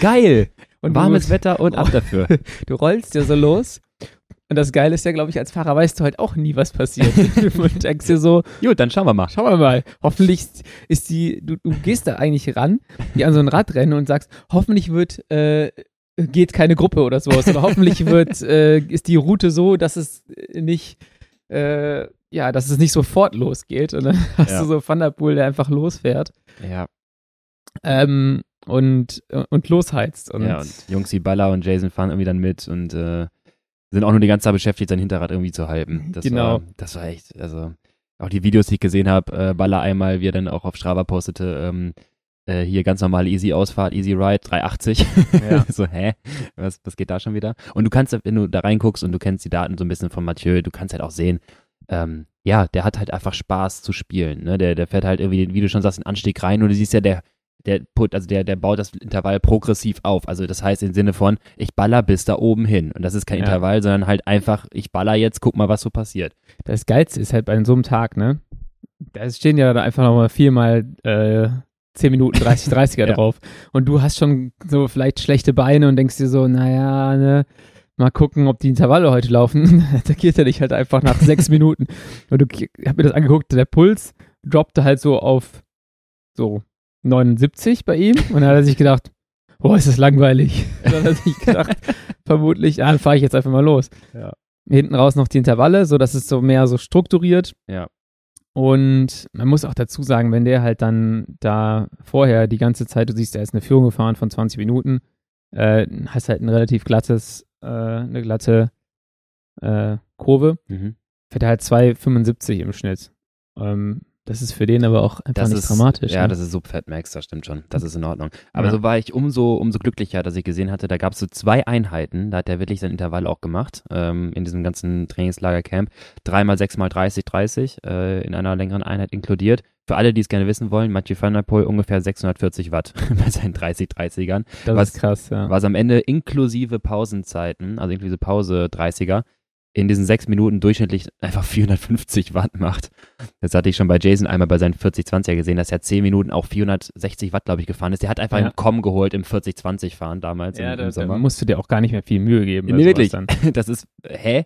Speaker 1: Geil!
Speaker 2: und
Speaker 1: Warmes
Speaker 2: du,
Speaker 1: Wetter und ab dafür.
Speaker 2: du rollst dir so los. Und das Geile ist ja, glaube ich, als Fahrer weißt du halt auch nie, was passiert. du denkst dir so,
Speaker 1: Gut, dann schauen wir mal.
Speaker 2: schauen wir mal, hoffentlich ist die, du, du gehst da eigentlich ran, wie an so ein Radrennen und sagst, hoffentlich wird, äh, geht keine Gruppe oder sowas. Oder hoffentlich wird, äh, ist die Route so, dass es nicht, äh, ja, dass es nicht sofort losgeht. Und dann hast
Speaker 1: Ja.
Speaker 2: du so Van der Poel, der einfach losfährt.
Speaker 1: Ja.
Speaker 2: Ähm, und, und losheizt. Und
Speaker 1: ja, und Jungs wie Baller und Jason fahren irgendwie dann mit und äh, sind auch nur die ganze Zeit beschäftigt, sein Hinterrad irgendwie zu halten. Das
Speaker 2: Genau.
Speaker 1: War, das war echt, also auch die Videos, die ich gesehen habe, äh, Baller einmal, wie er dann auch auf Strava postete, ähm, äh, hier ganz normale Easy Ausfahrt, Easy Ride, 380.
Speaker 2: Ja.
Speaker 1: so, hä? Was, was geht da schon wieder? Und du kannst, wenn du da reinguckst und du kennst die Daten so ein bisschen von Mathieu, du kannst halt auch sehen, ähm, ja, der hat halt einfach Spaß zu spielen. Ne? Der, der fährt halt irgendwie, wie du schon sagst, einen Anstieg rein und du siehst ja, der, der put, also der, der baut das Intervall progressiv auf. Also das heißt im Sinne von, ich baller bis da oben hin. Und das ist kein
Speaker 2: Ja.
Speaker 1: Intervall, sondern halt einfach, ich baller jetzt, guck mal, was so passiert.
Speaker 2: Das Geilste ist halt bei so einem Tag, ne? Da stehen ja einfach nochmal viermal äh, 10 Minuten 30, 30er
Speaker 1: Ja.
Speaker 2: drauf. Und du hast schon so vielleicht schlechte Beine und denkst dir so, naja, ne, mal gucken, ob die Intervalle heute laufen. Attackiert er dich halt einfach nach sechs Minuten. Und du ich hab mir das angeguckt, der Puls droppte halt so auf so 79 bei ihm. Und dann hat er sich gedacht, boah, ist das langweilig. Dann hat er sich gedacht, vermutlich, ah, dann fahre ich jetzt einfach mal los.
Speaker 1: Ja.
Speaker 2: Hinten raus noch die Intervalle, so dass es so mehr so strukturiert.
Speaker 1: Ja.
Speaker 2: Und man muss auch dazu sagen, wenn der halt dann da vorher die ganze Zeit, du siehst, er ist eine Führung gefahren von 20 Minuten, äh, hast halt ein relativ glattes, äh, eine glatte äh, Kurve,
Speaker 1: Mhm.
Speaker 2: fährt er halt 2,75 im Schnitt. Ähm, das ist für den aber auch einfach
Speaker 1: Das
Speaker 2: nicht
Speaker 1: ist,
Speaker 2: dramatisch.
Speaker 1: Ja,
Speaker 2: ne?
Speaker 1: das ist Subfat Max, das stimmt schon. Das ist in Ordnung. Aber
Speaker 2: Ja.
Speaker 1: so war ich umso, umso glücklicher, dass ich gesehen hatte, da gab es so zwei Einheiten, da hat er wirklich sein Intervall auch gemacht, ähm, in diesem ganzen Trainingslagercamp. Dreimal, sechsmal 30, 30, äh, in einer längeren Einheit inkludiert. Für alle, die es gerne wissen wollen, Mathieu van der Poel ungefähr 640 Watt bei seinen 30, 30ern.
Speaker 2: das
Speaker 1: was-
Speaker 2: ist krass, ja.
Speaker 1: Was am Ende inklusive Pausenzeiten, also inklusive Pause 30er, in diesen sechs Minuten durchschnittlich einfach 450 Watt macht. Das hatte ich schon bei Jason einmal bei seinen 40-20er gesehen, dass er 10 Minuten auch 460 Watt, glaube ich, gefahren ist. Der hat einfach
Speaker 2: Ja.
Speaker 1: einen Com geholt im 40-20 fahren damals
Speaker 2: ja,
Speaker 1: im,
Speaker 2: da,
Speaker 1: im
Speaker 2: da
Speaker 1: Sommer.
Speaker 2: musst du dir auch gar nicht mehr viel Mühe geben.
Speaker 1: Nee, wirklich. Das ist, hä?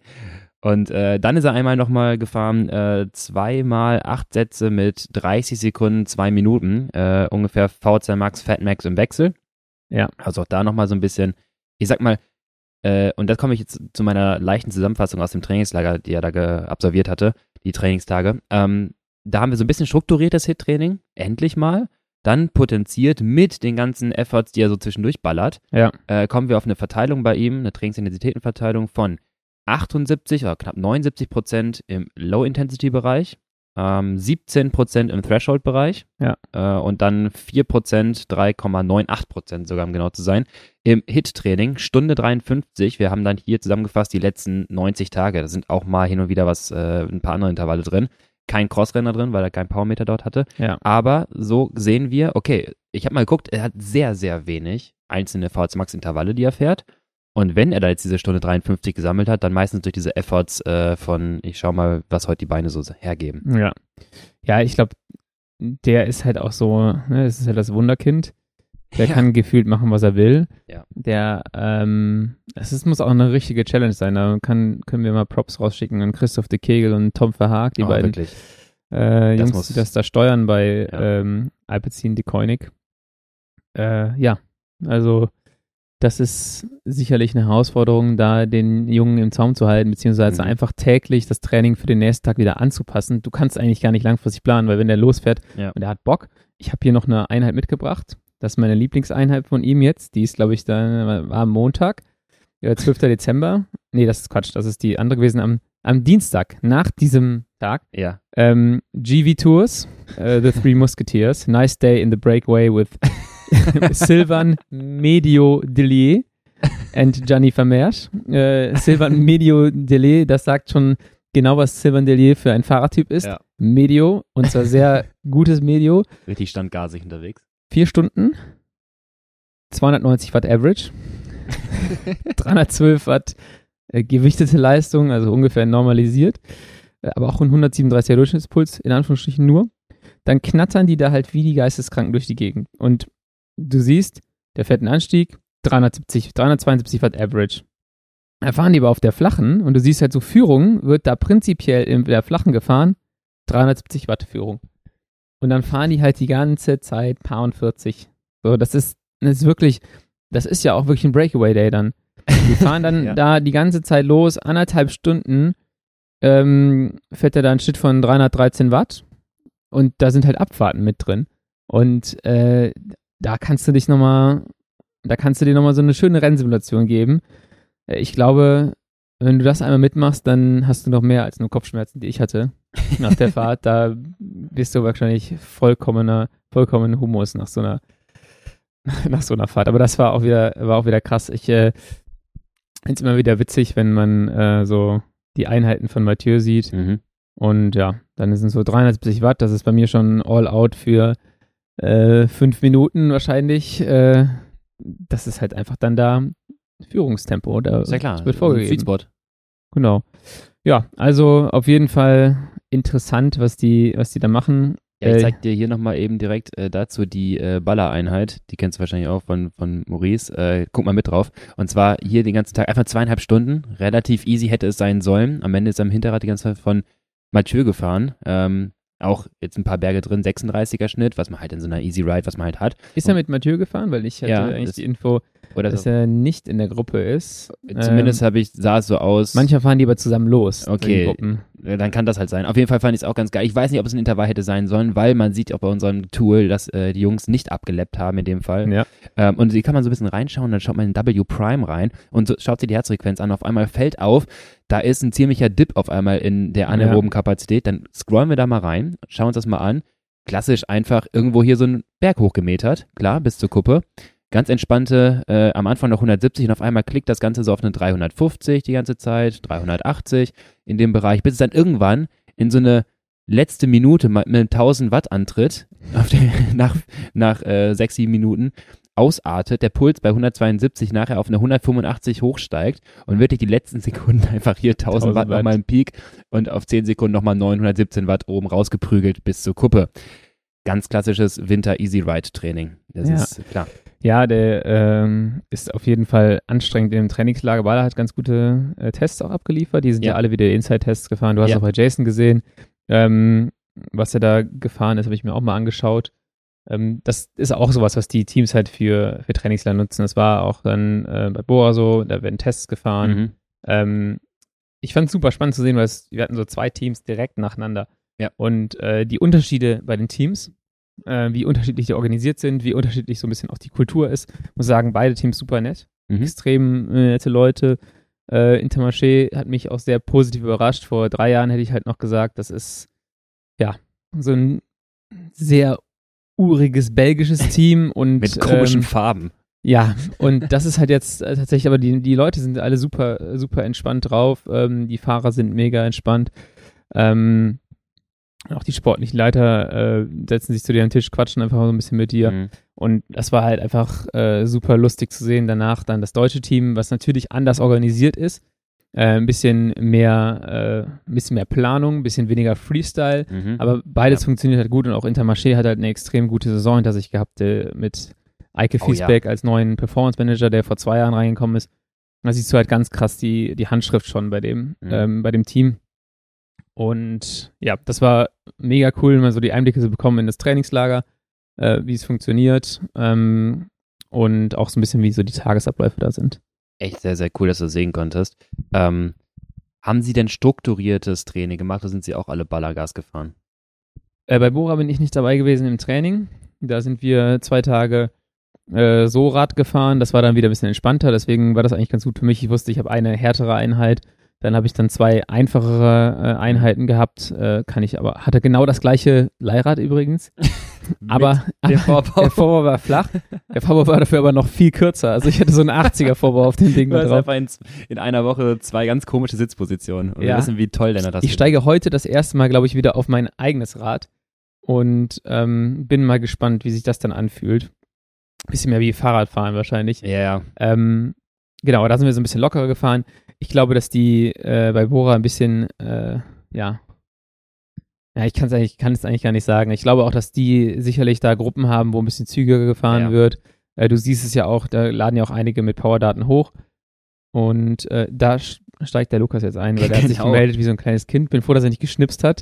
Speaker 1: Und äh, dann ist er einmal nochmal gefahren, äh, zweimal acht Sätze mit 30 Sekunden, zwei Minuten, äh, ungefähr VZ Max, Fat Max im Wechsel.
Speaker 2: Ja.
Speaker 1: Also auch da nochmal so ein bisschen, ich sag mal, äh, und das komme ich jetzt zu meiner leichten Zusammenfassung aus dem Trainingslager, die er da absolviert hatte, die Trainingstage. Ähm, da haben wir so ein bisschen strukturiertes Hit-Training, endlich mal. Dann potenziert mit den ganzen Efforts, die er so zwischendurch ballert,
Speaker 2: Ja.
Speaker 1: äh, kommen wir auf eine Verteilung bei ihm, eine Trainingsintensitätenverteilung von 78 oder knapp 79 Prozent im Low-Intensity-Bereich, ähm, 17 Prozent im Threshold-Bereich
Speaker 2: Ja.
Speaker 1: äh, und dann 4 Prozent, 3,98 Prozent sogar, um genau zu sein, im HIT-Training, Stunde 53. Wir haben dann hier zusammengefasst die letzten 90 Tage. Da sind auch mal hin und wieder was, äh, ein paar andere Intervalle drin. Kein Crossrenner drin, weil er keinen Powermeter dort hatte.
Speaker 2: Ja.
Speaker 1: Aber so sehen wir, okay, ich habe mal geguckt, er hat sehr, sehr wenig einzelne VHC Max Intervalle, die er fährt. Und wenn er da jetzt diese Stunde 53 gesammelt hat, dann meistens durch diese Efforts äh, von, ich schau mal, was heute die Beine so hergeben.
Speaker 2: Ja. Ja, ich glaube, der ist halt auch so, ne, das ist ja das Wunderkind. Der
Speaker 1: Ja.
Speaker 2: kann gefühlt machen, was er will.
Speaker 1: Ja.
Speaker 2: Der, ähm, es muss auch eine richtige Challenge sein. Da kann, können wir mal Props rausschicken an Christoph de Kegel und Tom Verhaag, die
Speaker 1: Oh,
Speaker 2: beiden
Speaker 1: wirklich.
Speaker 2: äh,
Speaker 1: Das
Speaker 2: Jungs,
Speaker 1: muss-
Speaker 2: die das da steuern bei
Speaker 1: Ja.
Speaker 2: ähm, Alpecin de Koenig. Äh, ja, also das ist sicherlich eine Herausforderung, da den Jungen im Zaum zu halten, beziehungsweise
Speaker 1: Mhm.
Speaker 2: einfach täglich das Training für den nächsten Tag wieder anzupassen. Du kannst eigentlich gar nicht langfristig planen, weil wenn der losfährt
Speaker 1: Ja.
Speaker 2: und der hat Bock, ich habe hier noch eine Einheit mitgebracht. Das ist meine Lieblingseinheit von ihm jetzt. Die ist, glaube ich, da war am Montag, äh, 12. Dezember. Nee, das ist Quatsch. Das ist die andere gewesen am, am Dienstag, nach diesem Tag.
Speaker 1: Ja.
Speaker 2: Ähm, GV Tours, äh, The Three Musketeers, Nice Day in the Breakaway with Sylvan Medio Delier and Gianni Vermeersch. Äh, Sylvan Medio Delier, das sagt schon genau, was Sylvan Delier für ein Fahrertyp ist.
Speaker 1: Ja.
Speaker 2: Medio, und zwar sehr gutes Medio.
Speaker 1: Richtig standgasig unterwegs.
Speaker 2: Vier Stunden, 290 Watt Average, 312 Watt äh, gewichtete Leistung, also ungefähr normalisiert, äh, aber auch ein 137er Durchschnittspuls, in Anführungsstrichen nur. Dann knattern die da halt wie die Geisteskranken durch die Gegend. Und du siehst, der fährt einen Anstieg, 370, 372 Watt Average. Da fahren die aber auf der flachen und du siehst halt so Führung, wird da prinzipiell in der flachen gefahren, 370 Watt Führung. Und dann fahren die halt die ganze Zeit paar und 40. So, das ist, das ist wirklich, das ist ja auch wirklich ein Breakaway-Day dann. Die fahren dann
Speaker 1: Ja.
Speaker 2: da die ganze Zeit los, anderthalb Stunden, ähm, fährt er da einen Schnitt von 313 Watt und da sind halt Abfahrten mit drin. Und äh, da kannst du dich nochmal, da kannst du dir nochmal so eine schöne Rennsimulation geben. Äh, Ich glaube, wenn du das einmal mitmachst, dann hast du noch mehr als nur Kopfschmerzen, die ich hatte nach der Fahrt. Da bist du wahrscheinlich vollkommener, vollkommen Humus nach so einer, nach so einer Fahrt. Aber das war auch wieder, war auch wieder krass. Ich äh, finde es immer wieder witzig, wenn man äh, so die Einheiten von Mathieu sieht.
Speaker 1: Mhm.
Speaker 2: Und ja, dann sind so 370 Watt. Das ist bei mir schon all out für äh, fünf Minuten wahrscheinlich. Äh, das ist halt einfach dann da Führungstempo. Da
Speaker 1: ja klar.
Speaker 2: wird vorgegeben.
Speaker 1: Sweet Spot.
Speaker 2: Genau. Ja, also auf jeden Fall interessant, was die, was die da machen.
Speaker 1: Ja, ich
Speaker 2: Äh,
Speaker 1: zeig dir hier nochmal eben direkt äh, dazu die äh, Ballereinheit. Die kennst du wahrscheinlich auch von, von Maurice. Äh, guck mal mit drauf. Und zwar hier den ganzen Tag, einfach zweieinhalb Stunden. Relativ easy hätte es sein sollen. Am Ende ist er am Hinterrad die ganze Zeit von Mathieu gefahren. Ähm, auch jetzt ein paar Berge drin, 36er Schnitt, was man halt in so einer Easy Ride, was man halt hat.
Speaker 2: Ist er mit Mathieu gefahren? Weil ich hatte
Speaker 1: Ja,
Speaker 2: eigentlich die Info,
Speaker 1: Oder
Speaker 2: dass
Speaker 1: so.
Speaker 2: er nicht in der Gruppe ist.
Speaker 1: Zumindest
Speaker 2: Ähm,
Speaker 1: habe ich, sah es so aus.
Speaker 2: mancher fahren die aber zusammen los.
Speaker 1: Okay. Dann kann das halt sein. Auf jeden Fall fand ich es auch ganz geil. Ich weiß nicht, ob es ein Intervall hätte sein sollen, weil man sieht auch bei unserem Tool, dass äh, die Jungs nicht abgeleppt haben in dem Fall.
Speaker 2: Ja.
Speaker 1: Ähm, und die kann man so ein bisschen reinschauen, dann schaut man in W Prime rein und so, schaut sich die Herzfrequenz an. Auf einmal fällt auf, da ist ein ziemlicher Dip auf einmal in der anaeroben Kapazität. Dann scrollen wir da mal rein, schauen uns das mal an. Klassisch einfach irgendwo hier so einen Berg hochgemetert, klar, bis zur Kuppe. Ganz entspannte, äh, am Anfang noch 170 und auf einmal klickt das Ganze so auf eine 350 die ganze Zeit, 380 in dem Bereich, bis es dann irgendwann in so eine letzte Minute mit einem 1000 Watt Antritt auf der, nach, nach äh, sechs, sieben Minuten ausartet, der Puls bei 172 nachher auf eine 185 hochsteigt und wirklich die letzten Sekunden einfach hier 1000,
Speaker 2: 1000
Speaker 1: Watt
Speaker 2: Watt.
Speaker 1: nochmal im Peak und auf 10 Sekunden nochmal 917 Watt oben rausgeprügelt bis zur Kuppe. Ganz klassisches Winter Easy Ride Training. Das
Speaker 2: Ja.
Speaker 1: ist klar.
Speaker 2: Ja, der ähm, ist auf jeden Fall anstrengend im Trainingslager, weil er hat ganz gute äh, Tests auch abgeliefert. Die sind ja,
Speaker 1: Ja.
Speaker 2: alle wieder Inside-Tests gefahren. Du hast
Speaker 1: Ja.
Speaker 2: auch bei Jason gesehen, ähm, was er da gefahren ist, habe ich mir auch mal angeschaut. Ähm, das ist auch sowas, was die Teams halt für, für Trainingslager nutzen. Das war auch dann äh, bei Boa so, da werden Tests gefahren.
Speaker 1: Mhm.
Speaker 2: Ähm, ich fand es super spannend zu sehen, weil es, wir hatten so zwei Teams direkt nacheinander.
Speaker 1: Ja.
Speaker 2: Und äh, die Unterschiede bei den Teams, äh, wie unterschiedlich die organisiert sind, wie unterschiedlich so ein bisschen auch die Kultur ist, muss sagen, beide Teams super nett.
Speaker 1: Mhm.
Speaker 2: Extrem äh, nette Leute. Äh, Intermarché hat mich auch sehr positiv überrascht. Vor drei Jahren hätte ich halt noch gesagt, das ist ja so ein sehr uriges belgisches Team und
Speaker 1: Mit komischen
Speaker 2: ähm,
Speaker 1: Farben.
Speaker 2: ja, und das ist halt jetzt äh, tatsächlich, aber die, die Leute sind alle super, super entspannt drauf. Ähm, die Fahrer sind mega entspannt. Ähm, auch die sportlichen Leiter äh, setzen sich zu dir am Tisch, quatschen einfach so ein bisschen mit dir.
Speaker 1: Mhm.
Speaker 2: Und das war halt einfach äh, super lustig zu sehen. Danach dann das deutsche Team, was natürlich anders organisiert ist. Äh, ein bisschen mehr, äh, ein bisschen mehr Planung, ein bisschen weniger Freestyle.
Speaker 1: Mhm.
Speaker 2: Aber beides
Speaker 1: Ja.
Speaker 2: funktioniert halt gut und auch Intermarché hat halt eine extrem gute Saison hinter sich gehabt äh, mit Eike
Speaker 1: Oh ja.
Speaker 2: Fiesbeck als neuen Performance Manager, der vor zwei Jahren reingekommen ist. Da siehst du halt ganz krass die, die Handschrift schon bei dem,
Speaker 1: Mhm.
Speaker 2: ähm, bei dem Team. Und ja, das war mega cool, mal so die Einblicke zu bekommen in das Trainingslager, äh, wie es funktioniert ähm, und auch so ein bisschen, wie so die Tagesabläufe da sind.
Speaker 1: Echt sehr, sehr cool, dass du das sehen konntest. Ähm, haben Sie denn strukturiertes Training gemacht oder sind Sie auch alle Ballergas gefahren?
Speaker 2: Äh, bei Bora bin ich nicht dabei gewesen im Training. Da sind wir zwei Tage äh, so Rad gefahren. Das war dann wieder ein bisschen entspannter. Deswegen war das eigentlich ganz gut für mich. Ich wusste, ich habe eine härtere Einheit. Dann habe ich dann zwei einfachere äh, Einheiten gehabt. Äh, kann ich aber, hatte genau das gleiche Leihrad übrigens. aber
Speaker 1: der Vorbau.
Speaker 2: der Vorbau war flach. Der Vorbau war dafür aber noch viel kürzer. Also ich hatte so einen 80er Vorbau auf dem Ding
Speaker 1: Du hast einfach in, in einer Woche zwei ganz komische Sitzpositionen. Und wir
Speaker 2: Ja.
Speaker 1: wissen, wie toll Lennart das
Speaker 2: Ich steige heute das erste Mal, glaube ich, wieder auf mein eigenes Rad und ähm, bin mal gespannt, wie sich das dann anfühlt. Bisschen mehr wie Fahrradfahren wahrscheinlich.
Speaker 1: Ja, ja.
Speaker 2: Ähm, genau, da sind wir so ein bisschen lockerer gefahren. Ich glaube, dass die äh, bei Bora ein bisschen, äh, ja, ja, ich kann es eigentlich, kann es eigentlich gar nicht sagen. Ich glaube auch, dass die sicherlich da Gruppen haben, wo ein bisschen zügiger gefahren
Speaker 1: Ja.
Speaker 2: wird. Äh, du siehst es ja auch, da laden ja auch einige mit Powerdaten hoch. Und äh, da steigt der Lukas jetzt ein, weil der hat sich
Speaker 1: Genau.
Speaker 2: gemeldet wie so ein kleines Kind. Bin froh, dass er nicht geschnipst hat.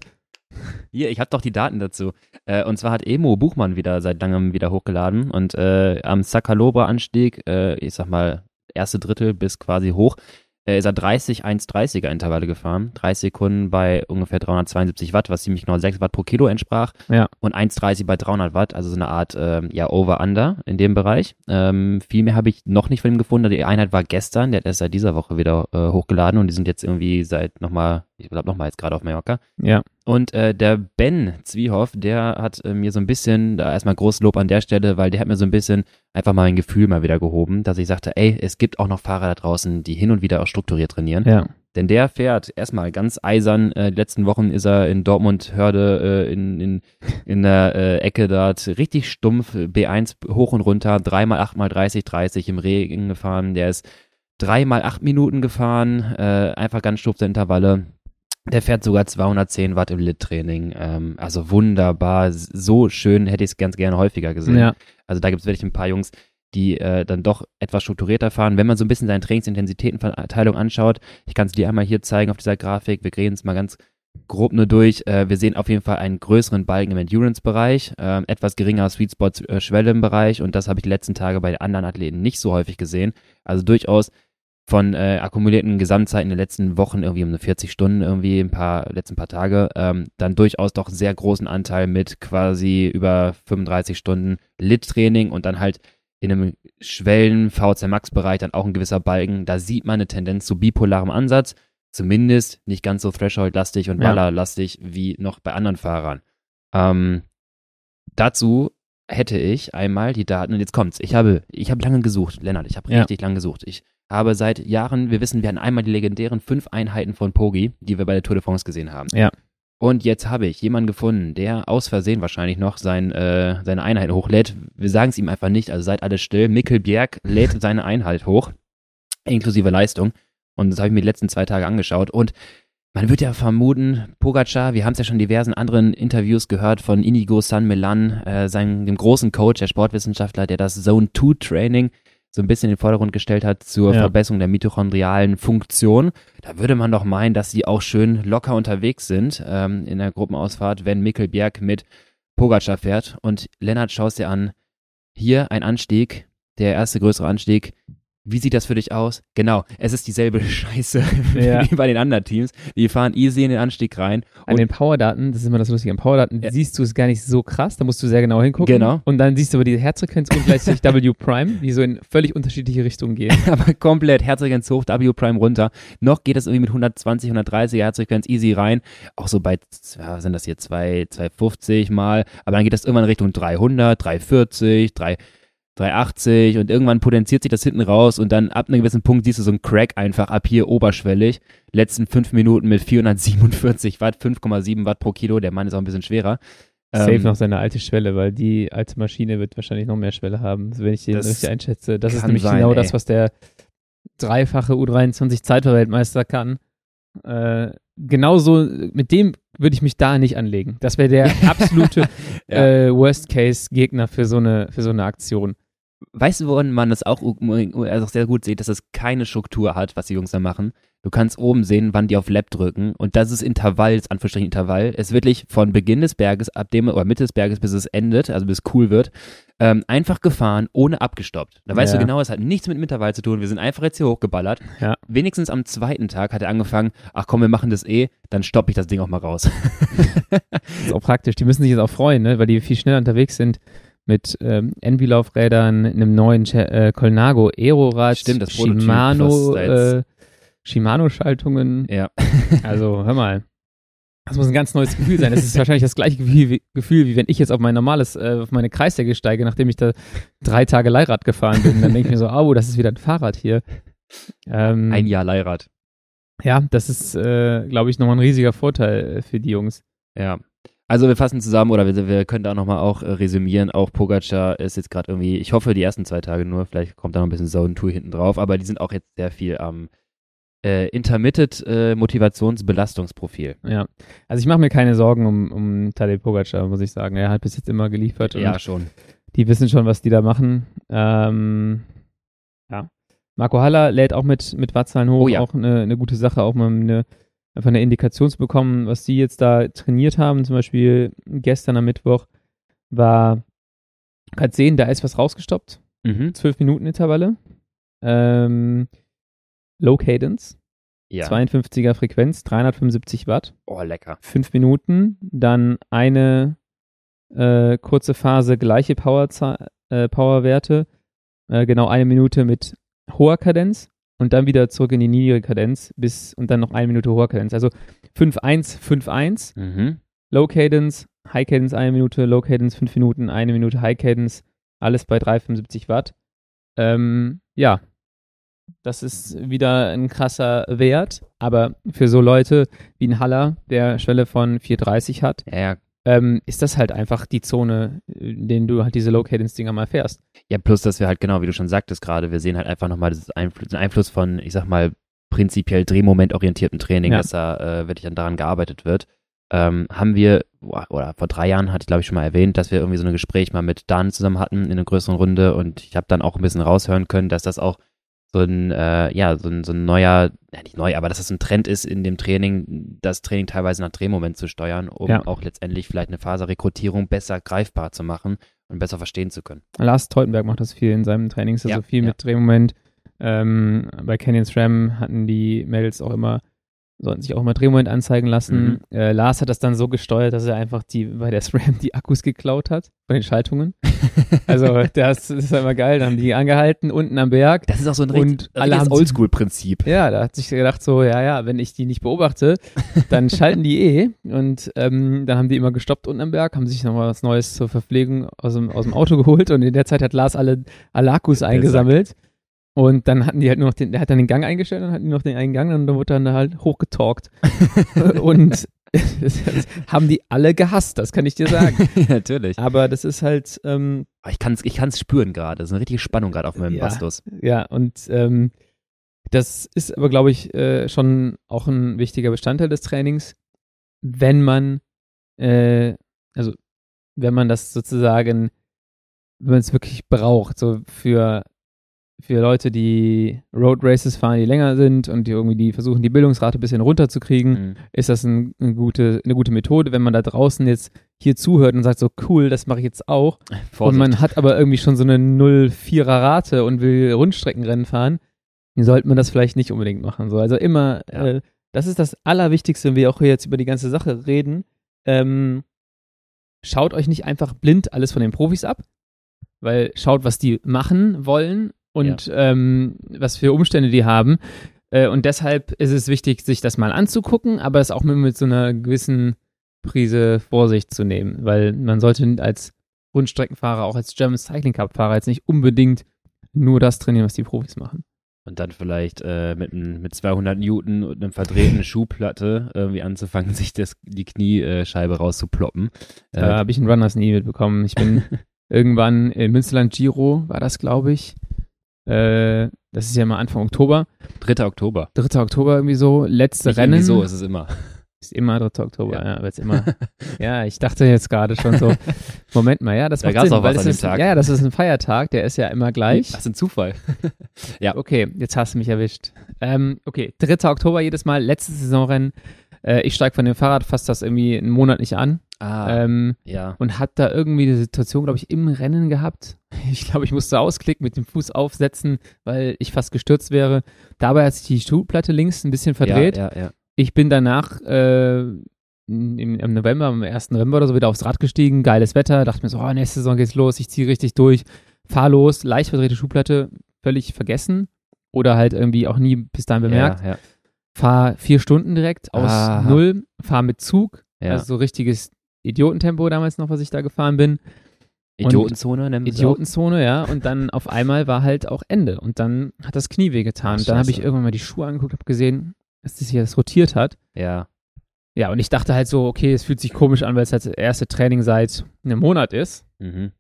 Speaker 1: Hier, ich habe doch die Daten dazu. Äh, und zwar hat Emo Buchmann wieder seit langem wieder hochgeladen und äh, am Sakalobra-Anstieg, äh, ich sag mal, erste Drittel bis quasi hoch, äh, ist er 30 1,30er Intervalle gefahren. 30 Sekunden bei ungefähr 372 Watt, was ziemlich genau 6 Watt pro Kilo entsprach.
Speaker 2: Ja.
Speaker 1: Und 1,30 bei 300 Watt, also so eine Art ähm, ja, Over-Under in dem Bereich. Ähm, viel mehr habe ich noch nicht von ihm gefunden. Die Einheit war gestern, der hat erst seit dieser Woche wieder äh, hochgeladen und die sind jetzt irgendwie seit nochmal, ich glaube nochmal jetzt gerade auf Mallorca.
Speaker 2: Ja.
Speaker 1: Und äh, der Ben Zwiehoff, der hat äh, mir so ein bisschen, da erstmal großes Lob an der Stelle, weil der hat mir so ein bisschen einfach mal mein Gefühl mal wieder gehoben, dass ich sagte, ey, es gibt auch noch Fahrer da draußen, die hin und wieder auch strukturiert trainieren.
Speaker 2: Ja.
Speaker 1: Denn der fährt erstmal ganz eisern. Äh, die letzten Wochen ist er in Dortmund Hörde äh, in, in, in der äh, Ecke dort richtig stumpf, B1 hoch und runter, dreimal acht mal 30, 30 im Regen gefahren. Der ist dreimal acht Minuten gefahren, äh, einfach ganz stumpfe Intervalle. Der fährt sogar 210 Watt im Lit-Training. Ähm, also wunderbar, so schön hätte ich es ganz gerne häufiger gesehen.
Speaker 2: Ja.
Speaker 1: Also da gibt es wirklich ein paar Jungs, die äh, dann doch etwas strukturierter fahren. Wenn man so ein bisschen seine Trainingsintensitätenverteilung anschaut, ich kann es dir einmal hier zeigen auf dieser Grafik, wir gehen es mal ganz grob nur durch. Äh, wir sehen auf jeden Fall einen größeren Balken im Endurance-Bereich, äh, etwas geringer Sweet Spot-Schwelle im Bereich und das habe ich die letzten Tage bei den anderen Athleten nicht so häufig gesehen. Also durchaus von äh, akkumulierten Gesamtzeiten in den letzten Wochen irgendwie um eine 40 Stunden irgendwie ein paar letzten paar Tage ähm, dann durchaus doch sehr großen Anteil mit quasi über 35 Stunden Lit-Training und dann halt in einem Schwellen VC Max Bereich dann auch ein gewisser Balken. Da sieht man eine Tendenz zu bipolarem Ansatz, zumindest nicht ganz so Threshold-lastig und. Baller-lastig wie noch bei anderen Fahrern. Ähm, dazu hätte ich einmal die Daten und jetzt kommt's. Ich habe ich habe lange gesucht, Lennart, ich habe
Speaker 2: Ja.
Speaker 1: richtig lange gesucht. Ich habe seit Jahren, wir wissen, wir hatten einmal die legendären fünf Einheiten von Pogi, die wir bei der Tour de France gesehen haben.
Speaker 2: Ja.
Speaker 1: Und jetzt habe ich jemanden gefunden, der aus Versehen wahrscheinlich noch sein, äh, seine Einheit hochlädt. Wir sagen es ihm einfach nicht, also seid alle still. Mikkel Bjerg lädt seine Einheit hoch, inklusive Leistung. Und das habe ich mir die letzten zwei Tage angeschaut. Und man wird ja vermuten, Pogacar, wir haben es ja schon in diversen anderen Interviews gehört von Inigo San Milan, äh, seinem, dem großen Coach, der Sportwissenschaftler, der das Zone 2 Training so ein bisschen in den Vordergrund gestellt hat zur
Speaker 2: Ja.
Speaker 1: Verbesserung der mitochondrialen Funktion. Da würde man doch meinen, dass sie auch schön locker unterwegs sind ähm, in der Gruppenausfahrt, wenn Mikkel Bjerg mit Pogacar fährt. Und Lennart schaust dir an, hier ein Anstieg, der erste größere Anstieg. Wie sieht das für dich aus? Genau, es ist dieselbe Scheiße
Speaker 2: Ja.
Speaker 1: wie bei den anderen Teams. Die fahren easy in den Anstieg rein.
Speaker 2: An
Speaker 1: Und-
Speaker 2: den Powerdaten, das ist immer das Lustige, an Powerdaten
Speaker 1: Ja.
Speaker 2: siehst du es gar nicht so krass, da musst du sehr genau hingucken.
Speaker 1: Genau.
Speaker 2: Und dann siehst du aber die Herzfrequenz und gleichzeitig W Prime, die so in völlig unterschiedliche Richtungen gehen.
Speaker 1: aber komplett Herzfrequenz hoch, W Prime runter. Noch geht es irgendwie mit 120, 130 Herzfrequenz easy rein. Auch so bei, ja, sind das hier, 2, 250 mal. Aber dann geht das irgendwann Richtung 300, 340, 3, 380 und irgendwann potenziert sich das hinten raus und dann ab einem gewissen Punkt siehst du so einen Crack einfach ab hier oberschwellig. Letzten fünf Minuten mit 447 Watt, 5,7 Watt pro Kilo. Der Mann ist auch ein bisschen schwerer.
Speaker 2: Safe
Speaker 1: Ähm,
Speaker 2: noch seine alte Schwelle, weil die alte Maschine wird wahrscheinlich noch mehr Schwelle haben, wenn ich den
Speaker 1: Das
Speaker 2: richtig einschätze. Das ist nämlich
Speaker 1: sein,
Speaker 2: genau
Speaker 1: ey.
Speaker 2: das, was der dreifache U23 Zeitweltmeister kann. Äh, genauso, mit dem würde ich mich da nicht anlegen. Das wäre der absolute
Speaker 1: Ja.
Speaker 2: äh, Worst-Case-Gegner für so eine für so eine Aktion.
Speaker 1: Weißt du, woran man das auch, also sehr gut sieht, dass es keine Struktur hat, was die Jungs da machen? Du kannst oben sehen, wann die auf Lab drücken und das ist Intervall, das Anführungsstrichen Intervall. Es ist wirklich von Beginn des Berges, ab dem, oder Mitte des Berges, bis es endet, also bis es cool wird, ähm, einfach gefahren, ohne abgestoppt. Da weißt
Speaker 2: Ja.
Speaker 1: du genau, es hat nichts mit dem Intervall zu tun. Wir sind einfach jetzt hier hochgeballert.
Speaker 2: Ja.
Speaker 1: Wenigstens am zweiten Tag hat er angefangen, ach komm, wir machen das eh, dann stoppe ich das Ding auch mal raus.
Speaker 2: Das ist auch praktisch. Die müssen sich jetzt auch freuen, ne? weil die viel schneller unterwegs sind mit ähm, Envy-Laufrädern, einem neuen äh, Colnago Aerorad,
Speaker 1: Stimmt, das
Speaker 2: Shimano, äh, Shimano-Schaltungen.
Speaker 1: ja.
Speaker 2: Also, hör mal. Das muss ein ganz neues Gefühl sein. Das ist wahrscheinlich das gleiche Gefühl wie, Gefühl, wie wenn ich jetzt auf mein normales, äh, auf meine Kreissäge steige, nachdem ich da drei Tage Leihrad gefahren bin. Dann denke ich mir so, oh, das ist wieder ein Fahrrad hier. Ähm,
Speaker 1: Ein Jahr Leihrad.
Speaker 2: Ja, das ist, äh, glaube ich, nochmal ein riesiger Vorteil äh, für die Jungs.
Speaker 1: Ja. Also wir fassen zusammen oder wir, wir können da nochmal auch äh, resümieren. Auch Pogacar ist jetzt gerade irgendwie, ich hoffe die ersten zwei Tage nur, vielleicht kommt da noch ein bisschen Zone Tour hinten drauf, aber die sind auch jetzt sehr viel am äh, Intermittent äh, Motivationsbelastungsprofil.
Speaker 2: Ja. Also ich mache mir keine Sorgen um, um Tadej Pogacar, muss ich sagen. Er hat bis jetzt immer geliefert
Speaker 1: Ja, schon.
Speaker 2: die wissen schon, was die da machen. Ähm, ja. Marco Haller lädt auch mit, mit Wattzahlen hoch,
Speaker 1: Oh ja.
Speaker 2: auch eine, eine gute Sache, auch mal eine, einfach eine Indikation zu bekommen, was die jetzt da trainiert haben. Zum Beispiel gestern am Mittwoch war, kannst sehen, da ist was rausgestoppt.
Speaker 1: Mhm.
Speaker 2: 12 Minuten Intervalle. Ähm, Low Cadence,
Speaker 1: Ja.
Speaker 2: 52er Frequenz, 375 Watt,
Speaker 1: Oh, lecker.
Speaker 2: fünf Minuten, dann eine äh, kurze Phase, gleiche Powerza- äh, Powerwerte, äh, genau eine Minute mit hoher Kadenz und dann wieder zurück in die niedrige Kadenz bis und dann noch eine Minute hoher Kadenz. Also 5-1, 5-1,
Speaker 1: Mhm.
Speaker 2: Low Cadence, High Cadence eine Minute, Low Cadence fünf Minuten, eine Minute High Cadence, alles bei 375 Watt. Ähm, ja, das ist wieder ein krasser Wert, aber für so Leute wie ein Haller, der Schwelle von 430 hat,
Speaker 1: Ja, ja.
Speaker 2: ähm, ist das halt einfach die Zone, in denen du halt diese Low Cadence Dinger mal fährst.
Speaker 1: Ja, plus, dass wir halt genau, wie du schon sagtest gerade, wir sehen halt einfach nochmal Einfl den Einfluss von, ich sag mal, prinzipiell drehmomentorientiertem Training,
Speaker 2: Ja.
Speaker 1: dass da äh, wirklich dann daran gearbeitet wird. Ähm, haben wir, oder vor drei Jahren hatte ich glaube ich schon mal erwähnt, dass wir irgendwie so ein Gespräch mal mit Dan zusammen hatten in einer größeren Runde und ich habe dann auch ein bisschen raushören können, dass das auch so ein, äh, ja, so ein, so ein neuer, ja, nicht neu, aber dass das ein Trend ist in dem Training, das Training teilweise nach Drehmoment zu steuern, um
Speaker 2: Ja.
Speaker 1: auch letztendlich vielleicht eine Faserrekrutierung besser greifbar zu machen und besser verstehen zu können.
Speaker 2: Lars Teutenberg macht das viel in seinem Trainings, also
Speaker 1: Ja,
Speaker 2: viel mit Drehmoment. Ähm, bei Canyon SRAM hatten die Mädels auch immer, sollten sich auch immer Drehmoment anzeigen lassen.
Speaker 1: Mhm.
Speaker 2: Äh, Lars hat das dann so gesteuert, dass er einfach die bei der SRAM die Akkus geklaut hat von den Schaltungen. Also das ist immer geil. Dann haben die angehalten unten am Berg.
Speaker 1: Das ist auch so ein
Speaker 2: Und
Speaker 1: richtiges Oldschool-Prinzip.
Speaker 2: Ja, da hat sich gedacht so, ja, ja, wenn ich die nicht beobachte, dann schalten die eh. Und ähm, dann haben die immer gestoppt unten am Berg, haben sich nochmal was Neues zur Verpflegung aus dem, aus dem Auto geholt und in der Zeit hat Lars alle, alle Akkus eingesammelt. Und dann hatten die halt nur noch den, der hat dann den Gang eingestellt, dann hatten die noch den einen Gang und dann wurde dann halt hochgetalkt. und haben die alle gehasst, das kann ich dir sagen.
Speaker 1: Natürlich.
Speaker 2: Aber das ist halt, ähm,
Speaker 1: ich kann es ich kann's spüren gerade. Das ist eine richtige Spannung gerade auf meinem
Speaker 2: Ja.
Speaker 1: Bastus.
Speaker 2: Ja, und ähm, das ist aber, glaube ich, äh, schon auch ein wichtiger Bestandteil des Trainings, wenn man, äh, also wenn man das sozusagen, wenn man es wirklich braucht, so für, für Leute, die Road Races fahren, die länger sind und die irgendwie die versuchen, die Bildungsrate ein bisschen runterzukriegen,
Speaker 1: Mhm.
Speaker 2: ist das ein, eine, gute, eine gute Methode, wenn man da draußen jetzt hier zuhört und sagt so, cool, das mache ich jetzt auch. Und
Speaker 1: Vorsicht.
Speaker 2: man hat aber irgendwie schon so eine 0,4er Rate und will Rundstreckenrennen fahren, dann sollte man das vielleicht nicht unbedingt machen. So. Also immer,
Speaker 1: Ja.
Speaker 2: äh, das ist das Allerwichtigste, wenn wir auch hier jetzt über die ganze Sache reden. Ähm, schaut euch nicht einfach blind alles von den Profis ab, weil schaut, was die machen wollen und ähm, was für Umstände die haben. Äh, und deshalb ist es wichtig, sich das mal anzugucken, aber es auch mit, mit so einer gewissen Prise Vorsicht zu nehmen, weil man sollte als Rundstreckenfahrer, auch als German Cycling Cup Fahrer jetzt nicht unbedingt nur das trainieren, was die Profis machen.
Speaker 1: Und dann vielleicht äh, mit, mit 200 Newton und einer verdrehten Schuhplatte irgendwie anzufangen, sich das, die Kniescheibe rauszuploppen. Äh,
Speaker 2: Da habe ich einen Runners nie mitbekommen. Ich bin irgendwann in Münsterland Giro, war das, glaube ich. Äh, das ist ja mal Anfang Oktober.
Speaker 1: 3. Oktober.
Speaker 2: 3. Oktober irgendwie so, letzte
Speaker 1: Nicht
Speaker 2: Rennen.
Speaker 1: irgendwie so ist es immer.
Speaker 2: Ist immer 3. Oktober,
Speaker 1: Ja.
Speaker 2: ja, aber jetzt immer. ja, ich dachte jetzt gerade schon so, Moment mal, ja, das
Speaker 1: Da
Speaker 2: macht Sinn,
Speaker 1: auch
Speaker 2: weil
Speaker 1: was dem
Speaker 2: ist,
Speaker 1: Tag.
Speaker 2: ja, ja, das ist ein Feiertag, der ist ja immer gleich.
Speaker 1: Das ist ein Zufall.
Speaker 2: Okay, jetzt hast du mich erwischt. Ähm, okay, 3. Oktober jedes Mal, letztes Saisonrennen. Äh, ich steige von dem Fahrrad fast das irgendwie einen Monat nicht an.
Speaker 1: Ah,
Speaker 2: Ähm,
Speaker 1: ja.
Speaker 2: und hat da irgendwie eine Situation, glaube ich, im Rennen gehabt. Ich glaube, ich musste ausklicken, mit dem Fuß aufsetzen, weil ich fast gestürzt wäre. Dabei hat sich die Schuhplatte links ein bisschen verdreht.
Speaker 1: Ja, ja.
Speaker 2: Ich bin danach äh, im, im November, am 1. November oder so wieder aufs Rad gestiegen. Geiles Wetter. Dachte mir so, oh, nächste Saison geht's los. Ich ziehe richtig durch. Fahr los. Leicht verdrehte Schuhplatte. Völlig vergessen. Oder halt irgendwie auch nie bis dahin bemerkt. Fahr vier Stunden direkt aus
Speaker 1: Aha.
Speaker 2: Null. Fahr mit Zug.
Speaker 1: ja.
Speaker 2: Also so richtiges Idiotentempo damals noch, was ich da gefahren bin.
Speaker 1: Idiotenzone nennen.
Speaker 2: Idiotenzone, ja. Und dann auf einmal war halt auch Ende. Und dann hat das Knie wehgetan. Und dann habe ich irgendwann mal die Schuhe angeguckt, habe gesehen, dass das hier das rotiert hat.
Speaker 1: Ja.
Speaker 2: Ja, und ich dachte halt so, okay, es fühlt sich komisch an, weil es halt das erste Training seit einem Monat ist.
Speaker 1: Mhm.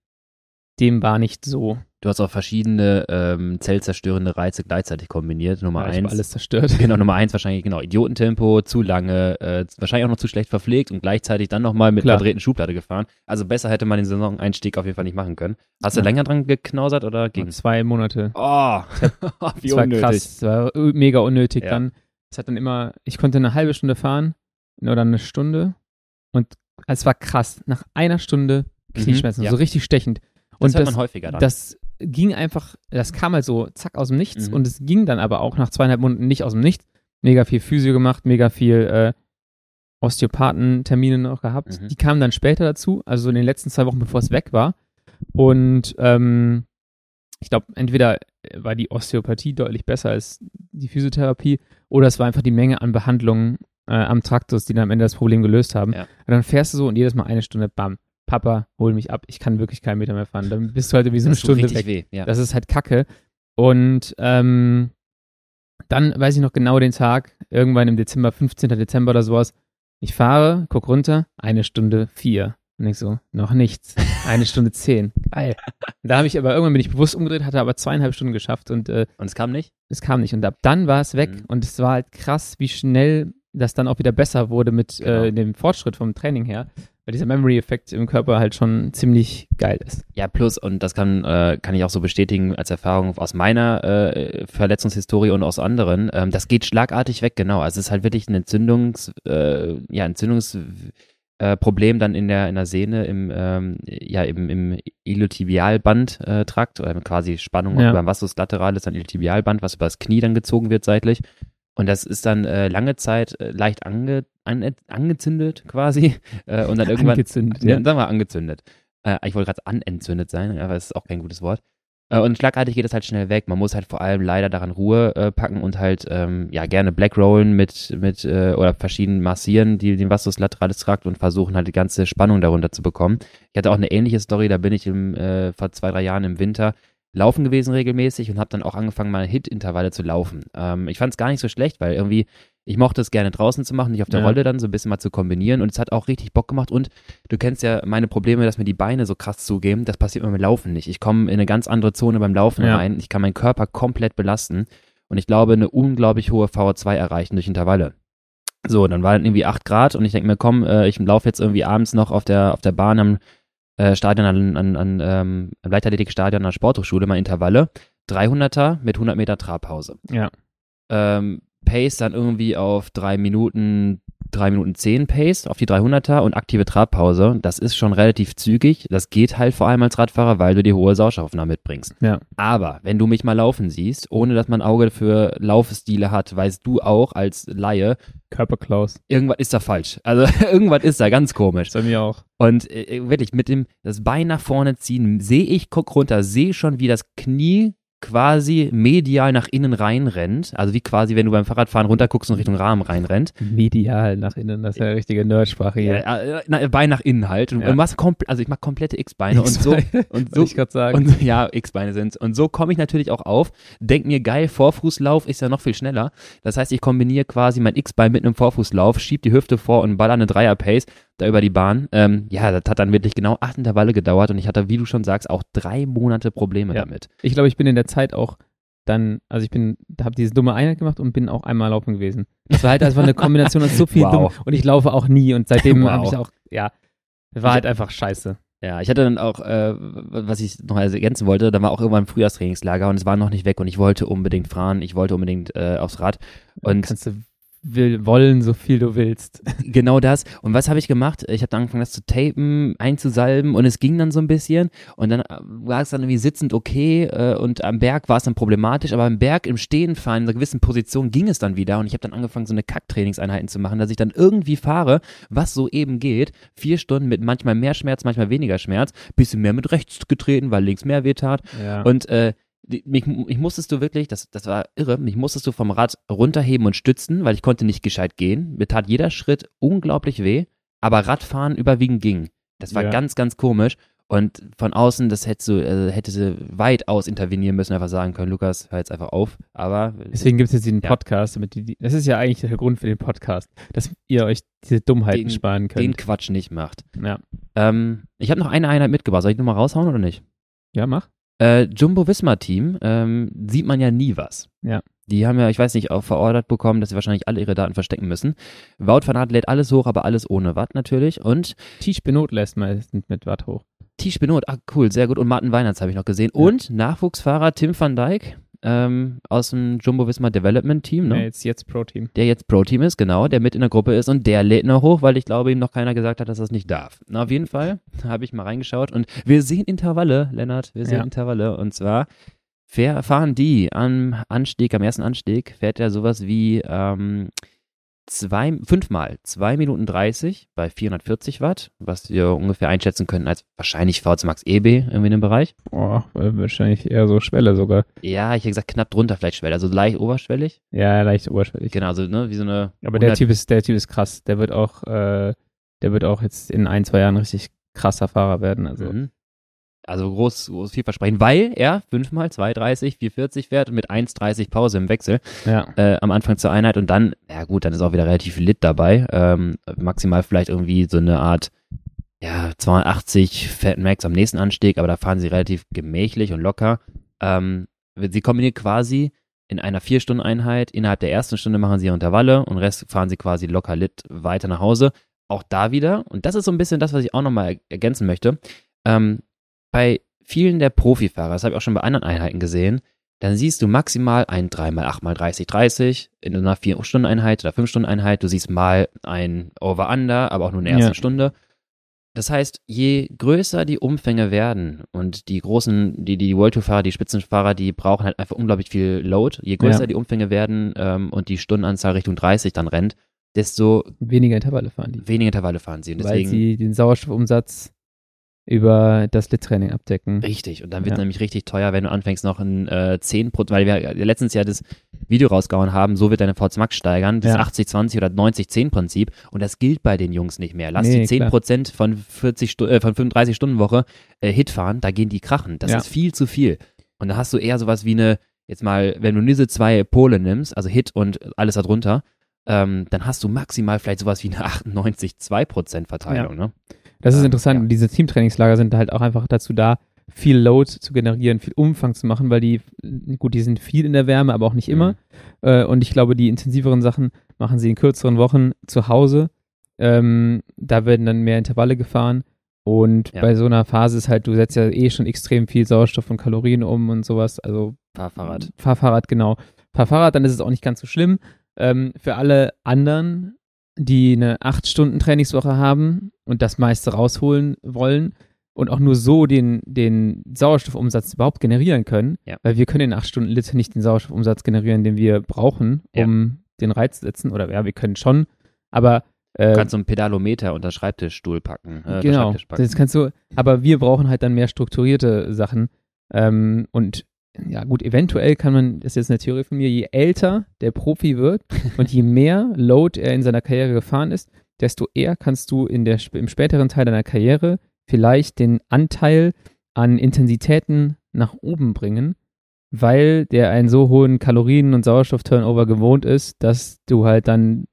Speaker 2: Dem war nicht so.
Speaker 1: Du hast auch verschiedene ähm, zellzerstörende Reize gleichzeitig kombiniert. Nummer
Speaker 2: Ja,
Speaker 1: eins.
Speaker 2: alles zerstört.
Speaker 1: Genau, Nummer eins wahrscheinlich, genau, Idiotentempo, zu lange, äh, wahrscheinlich auch noch zu schlecht verpflegt und gleichzeilich dann nochmal mit
Speaker 2: Klar.
Speaker 1: verdrehten Schuhplatte gefahren. Also besser hätte man den Saison-Einstieg auf jeden Fall nicht machen können. Hast du
Speaker 2: Ja.
Speaker 1: länger dran geknausert oder ging
Speaker 2: Zwei Monate.
Speaker 1: Oh, wie
Speaker 2: Das war
Speaker 1: unnötig.
Speaker 2: krass. Das war mega unnötig
Speaker 1: Ja.
Speaker 2: dann. Es hat dann immer, ich konnte eine halbe Stunde fahren oder eine Stunde. Und es war krass. Nach einer Stunde Knieschmerzen,
Speaker 1: Mhm, ja.
Speaker 2: so richtig stechend.
Speaker 1: Das
Speaker 2: Und
Speaker 1: hört
Speaker 2: das,
Speaker 1: man häufiger dann.
Speaker 2: das ging einfach, das kam halt so zack aus dem Nichts
Speaker 1: Mhm.
Speaker 2: und es ging dann aber auch nach zweieinhalb Monaten nicht aus dem Nichts. Mega viel Physio gemacht, mega viel äh, Osteopathentermine noch gehabt.
Speaker 1: Mhm.
Speaker 2: Die kamen dann später dazu, also in den letzten zwei Wochen, bevor es weg war. Und ähm, ich glaube, entweder war die Osteopathie deutlich besser als die Physiotherapie oder es war einfach die Menge an Behandlungen äh, am Traktus, die dann am Ende das Problem gelöst haben.
Speaker 1: Ja.
Speaker 2: Und dann fährst du so und jedes Mal eine Stunde, bam, Papa, hol mich ab, ich kann wirklich keinen Meter mehr fahren. Dann bist du halt wie so eine Stunde weg.
Speaker 1: weh. Ja.
Speaker 2: Das ist halt Kacke. Und ähm, dann weiß ich noch genau den Tag, irgendwann im Dezember, 15. Dezember oder sowas. Ich fahre, guck runter, eine Stunde vier. Und ich so, noch nichts. Eine Stunde zehn. Geil. Da habe ich aber irgendwann bin ich bewusst umgedreht, hatte aber zweieinhalb Stunden geschafft und äh,
Speaker 1: Und es kam nicht?
Speaker 2: es kam nicht. Und ab dann war es weg.
Speaker 1: Mhm.
Speaker 2: Und es war halt krass, wie schnell das dann auch wieder besser wurde mit
Speaker 1: Genau.
Speaker 2: äh, dem Fortschritt vom Training her. Weil dieser Memory-Effekt im Körper halt schon ziemlich geil ist.
Speaker 1: Ja, plus, und das kann, äh, kann ich auch so bestätigen als Erfahrung aus meiner äh, Verletzungshistorie und aus anderen, ähm, das geht schlagartig weg, genau. Also es ist halt wirklich ein Entzündungs, äh, ja, Entzündungsproblem äh, Problem dann in der, in der Sehne, im, ähm, ja, im, im Iliotibialbandtrakt, oder quasi Spannung
Speaker 2: Ja.
Speaker 1: auch beim Vastus lateralis, dann Iliotibialband, was über das Knie dann gezogen wird seitlich. Und das ist dann äh, lange Zeit äh, leicht ange, an, angezündet quasi. Äh, und dann irgendwann.
Speaker 2: Angezündet,
Speaker 1: Ja,
Speaker 2: ja.
Speaker 1: sagen wir angezündet. Äh, ich wollte gerade anentzündet sein, aber es ist auch kein gutes Wort. Äh, und schlagartig geht es halt schnell weg. Man muss halt vor allem leider daran Ruhe äh, packen und halt ähm, ja gerne Black Rollen mit mit äh, oder verschieden massieren, die den Vastus lateralis Trakt und versuchen halt die ganze Spannung darunter zu bekommen. Ich hatte auch eine ähnliche Story, da bin ich im, äh, vor zwei drei Jahren im Winter laufen gewesen regelmäßig und habe dann auch angefangen mal Hit-Intervalle zu laufen. Ähm, ich fand es gar nicht so schlecht, weil irgendwie ich mochte es gerne draußen zu machen, nicht auf der
Speaker 2: Ja.
Speaker 1: Rolle dann so ein bisschen mal zu kombinieren und es hat auch richtig Bock gemacht und du kennst ja meine Probleme, dass mir die Beine so krass zugeben, das passiert mir beim Laufen nicht. Ich komme in eine ganz andere Zone beim Laufen
Speaker 2: Ja.
Speaker 1: rein, ich kann meinen Körper komplett belasten und ich glaube eine unglaublich hohe VO2 erreichen durch Intervalle. So, dann war dann irgendwie 8 Grad und ich denke mir, komm, äh, ich laufe jetzt irgendwie abends noch auf der, auf der Bahn am äh, Stadion, an, an, an ähm, am Leichtathletikstadion an der Sporthochschule mal Intervalle. 300er mit 100 Meter Trabpause
Speaker 2: Ja.
Speaker 1: ähm, Pace dann irgendwie auf drei Minuten, drei Minuten zehn Pace auf die 300er und aktive Trabpause. Das ist schon relativ zügig. Das geht halt vor allem als Radfahrer, weil du die hohe Sauerstoffaufnahme mitbringst.
Speaker 2: Ja.
Speaker 1: Aber wenn du mich mal laufen siehst, ohne dass man ein Auge für Laufstile hat, weißt du auch als Laie,
Speaker 2: Körperklaus.
Speaker 1: irgendwas ist da falsch. Also irgendwas ist da ganz komisch.
Speaker 2: Bei mir auch.
Speaker 1: Und äh, wirklich, mit dem das Bein nach vorne ziehen, sehe ich, guck runter, sehe schon, wie das Knie quasi medial nach innen reinrennt. Also wie quasi, wenn du beim Fahrradfahren runterguckst und Richtung Rahmen reinrennt.
Speaker 2: Medial nach innen, das ist ja richtige Nerdsprache hier.
Speaker 1: Ja, äh, na, Bein nach innen halt. Und
Speaker 2: Ja.
Speaker 1: du machst also ich mache komplette X-Beine und so. Und so
Speaker 2: ich gerade sagen.
Speaker 1: und ja, X-Beine sind's. Und so komme ich natürlich auch auf. Denk mir, geil, Vorfußlauf ist ja noch viel schneller. Das heißt, ich kombiniere quasi mein X-Bein mit einem Vorfußlauf, schieb die Hüfte vor und baller eine Dreier-Pace da über die Bahn. Ähm, ja, das hat dann wirklich genau acht Intervalle gedauert und ich hatte, wie du schon sagst, auch drei Monate Probleme
Speaker 2: Ja.
Speaker 1: damit.
Speaker 2: ich glaube, ich bin in der Zeit auch dann, also ich bin, habe diese dumme Einheit gemacht und bin auch einmal laufen gewesen. Das war halt einfach eine Kombination aus so viel
Speaker 1: Wow.
Speaker 2: dumm und ich laufe auch nie und seitdem
Speaker 1: Wow.
Speaker 2: habe ich auch, ja, war halt einfach scheiße.
Speaker 1: Ja, ich hatte dann auch, äh, was ich noch ergänzen wollte, da war auch irgendwann ein Frühjahrstrainingslager und es war noch nicht weg und ich wollte unbedingt fahren, ich wollte unbedingt äh, aufs Rad. Und
Speaker 2: kannst du will, wollen, so viel du willst.
Speaker 1: Genau das. Und was habe ich gemacht? Ich habe dann angefangen, das zu tapen, einzusalben und es ging dann so ein bisschen. Und dann äh, war es dann irgendwie sitzend okay äh, und am Berg war es dann problematisch, aber am Berg im Stehen fahren, in einer gewissen Position ging es dann wieder und ich habe dann angefangen, so eine Kacktrainingseinheiten zu machen, dass ich dann irgendwie fahre, was so eben geht. Vier Stunden mit manchmal mehr Schmerz, manchmal weniger Schmerz, bisschen mehr mit rechts getreten, weil links mehr wehtat.
Speaker 2: Ja.
Speaker 1: Und äh, mich, mich musstest du wirklich, das, das war irre, mich musstest du vom Rad runterheben und stützen, weil ich konnte nicht gescheit gehen. Mir tat jeder Schritt unglaublich weh, aber Radfahren überwiegend ging. Das war
Speaker 2: Ja.
Speaker 1: ganz, ganz komisch. Und von außen, das hättest du, äh, hätte sie weitaus intervenieren müssen, einfach sagen können, Lukas, hör jetzt einfach auf. Aber
Speaker 2: Deswegen gibt es jetzt diesen
Speaker 1: Ja.
Speaker 2: Podcast, damit die, das ist ja eigentlich der Grund für den Podcast, dass ihr euch diese Dummheiten
Speaker 1: Den-
Speaker 2: sparen
Speaker 1: den
Speaker 2: könnt.
Speaker 1: Quatsch nicht macht.
Speaker 2: Ja.
Speaker 1: Ähm, ich habe noch eine Einheit mitgebracht. Soll ich nochmal raushauen oder nicht?
Speaker 2: ja, mach.
Speaker 1: Äh, Jumbo Visma Team ähm, sieht man ja nie was.
Speaker 2: Ja.
Speaker 1: Die haben ja, ich weiß nicht, auch verordert bekommen, dass sie wahrscheinlich alle ihre Daten verstecken müssen. Wout van Aert lädt alles hoch, aber alles ohne Watt natürlich. Und
Speaker 2: Tisch Benot lässt meistens mit Watt hoch.
Speaker 1: Tisch Benot, ah cool, sehr gut. Und Martin Weinertz habe ich noch gesehen. Und Nachwuchsfahrer Tim van Dijk ähm, aus dem Jumbo Visma Development Team, ne?
Speaker 2: Ja, jetzt, jetzt Pro-Team.
Speaker 1: der jetzt Pro-Team ist, genau, der mit in der Gruppe ist und der lädt noch hoch, weil ich glaube, ihm noch keiner gesagt hat, dass er es nicht darf. Na, auf jeden Fall habe ich mal reingeschaut und wir sehen Intervalle, Lennart, wir sehen
Speaker 2: Ja.
Speaker 1: Intervalle und zwar fahr- fahren die am Anstieg, am ersten Anstieg, fährt er sowas wie ähm, zwei, fünfmal, zwei Minuten 30 bei 440 Watt, was wir ungefähr einschätzen können als wahrscheinlich VZ Max EB irgendwie in dem Bereich.
Speaker 2: Boah, wahrscheinlich eher so Schwelle sogar.
Speaker 1: Ja, ich hätte gesagt knapp drunter vielleicht schwell, also leicht oberschwellig.
Speaker 2: Ja, leicht oberschwellig.
Speaker 1: Genau, also ne, wie so eine
Speaker 2: Aber der
Speaker 1: 100
Speaker 2: Typ ist, der Typ ist krass. Der wird auch, äh, der wird auch jetzt in ein, zwei Jahren richtig krasser Fahrer werden. Also
Speaker 1: Mhm. Also groß, groß vielversprechend, weil er fünfmal 2,30, 4,40 fährt mit 1,30 Pause im Wechsel
Speaker 2: ja.
Speaker 1: äh, am Anfang zur Einheit und dann, ja gut, dann ist auch wieder relativ lit dabei. Ähm, maximal vielleicht irgendwie so eine Art, ja, 280 Fat Max am nächsten Anstieg, aber da fahren sie relativ gemächlich und locker. Ähm, sie kombinieren quasi in einer Vier-Stunden-Einheit, innerhalb der ersten Stunde machen sie ihre Intervalle und Rest fahren sie quasi locker lit weiter nach Hause. Auch da wieder, und das ist so ein bisschen das, was ich auch nochmal ergänzen möchte, ähm, bei vielen der Profifahrer, das habe ich auch schon bei anderen Einheiten gesehen, dann siehst du maximal ein 3x8x30, 30 in einer 4-Stunden-Einheit oder 5-Stunden-Einheit. Du siehst mal ein Over-Under, aber auch nur in der ersten
Speaker 2: Ja.
Speaker 1: Stunde. Das heißt, je größer die Umfänge werden und die großen, die, die World Tour-Fahrer, die Spitzenfahrer, die brauchen halt einfach unglaublich viel Load. Je größer
Speaker 2: Ja.
Speaker 1: die Umfänge werden ähm, und die Stundenanzahl Richtung 30 dann rennt, desto
Speaker 2: Weniger Intervalle fahren die.
Speaker 1: weniger Intervalle fahren sie. Und
Speaker 2: weil
Speaker 1: deswegen,
Speaker 2: sie den Sauerstoffumsatz über das Lit-Training abdecken.
Speaker 1: Richtig, und dann wird
Speaker 2: Ja.
Speaker 1: nämlich richtig teuer, wenn du anfängst noch ein äh, 10% weil wir ja letztens ja das Video rausgehauen haben, so wird deine VZ Max steigern, das
Speaker 2: Ja.
Speaker 1: 80-20 oder 90-10-Prinzip und das gilt bei den Jungs nicht mehr. Lass
Speaker 2: Nee,
Speaker 1: die 10% von 40 Stu äh, von 35 Stunden Woche äh, Hit fahren, da gehen die krachen. Das
Speaker 2: Ja.
Speaker 1: ist viel zu viel. Und da hast du eher sowas wie eine, jetzt mal, wenn du diese zwei Pole nimmst, also Hit und alles darunter, ähm, dann hast du maximal vielleicht sowas wie eine 98-2% Verteilung, ne?
Speaker 2: Das ist interessant.
Speaker 1: ja.
Speaker 2: Und diese Teamtrainingslager sind halt auch einfach dazu da, viel Load zu generieren, viel Umfang zu machen, weil die, gut, die sind viel in der Wärme, aber auch nicht immer.
Speaker 1: Mhm.
Speaker 2: Äh, und ich glaube, die intensiveren Sachen machen sie in kürzeren Wochen zu Hause. Ähm, da werden dann mehr Intervalle gefahren. Und
Speaker 1: Ja.
Speaker 2: bei so einer Phase ist halt, du setzt ja eh schon extrem viel Sauerstoff und Kalorien um und sowas. Also
Speaker 1: Fahrfahrrad.
Speaker 2: Fahr Fahrrad, genau. Fahr Fahrrad, dann ist es auch nicht ganz so schlimm. Ähm, für alle anderen, die eine 8-Stunden-Trainingswoche haben und das meiste rausholen wollen und auch nur so den, den Sauerstoffumsatz überhaupt generieren können,
Speaker 1: Ja.
Speaker 2: weil wir können in 8 Stunden Liter nicht den Sauerstoffumsatz generieren, den wir brauchen,
Speaker 1: Ja.
Speaker 2: um den Reiz zu setzen. Oder ja, wir können schon, aber äh,
Speaker 1: Du kannst so einen Pedalometer unter Schreibtischstuhl packen. Äh,
Speaker 2: genau,
Speaker 1: packen.
Speaker 2: das kannst du, aber wir brauchen halt dann mehr strukturierte Sachen. Ähm, und ja, gut, eventuell kann man, das ist jetzt eine Theorie von mir, je älter der Profi wird und je mehr Load er in seiner Karriere gefahren ist, desto eher kannst du in der, im späteren Teil deiner Karriere vielleicht den Anteil an Intensitäten nach oben bringen, weil der einen so hohen Kalorien- und Sauerstoff-Turnover gewohnt ist, dass du halt dann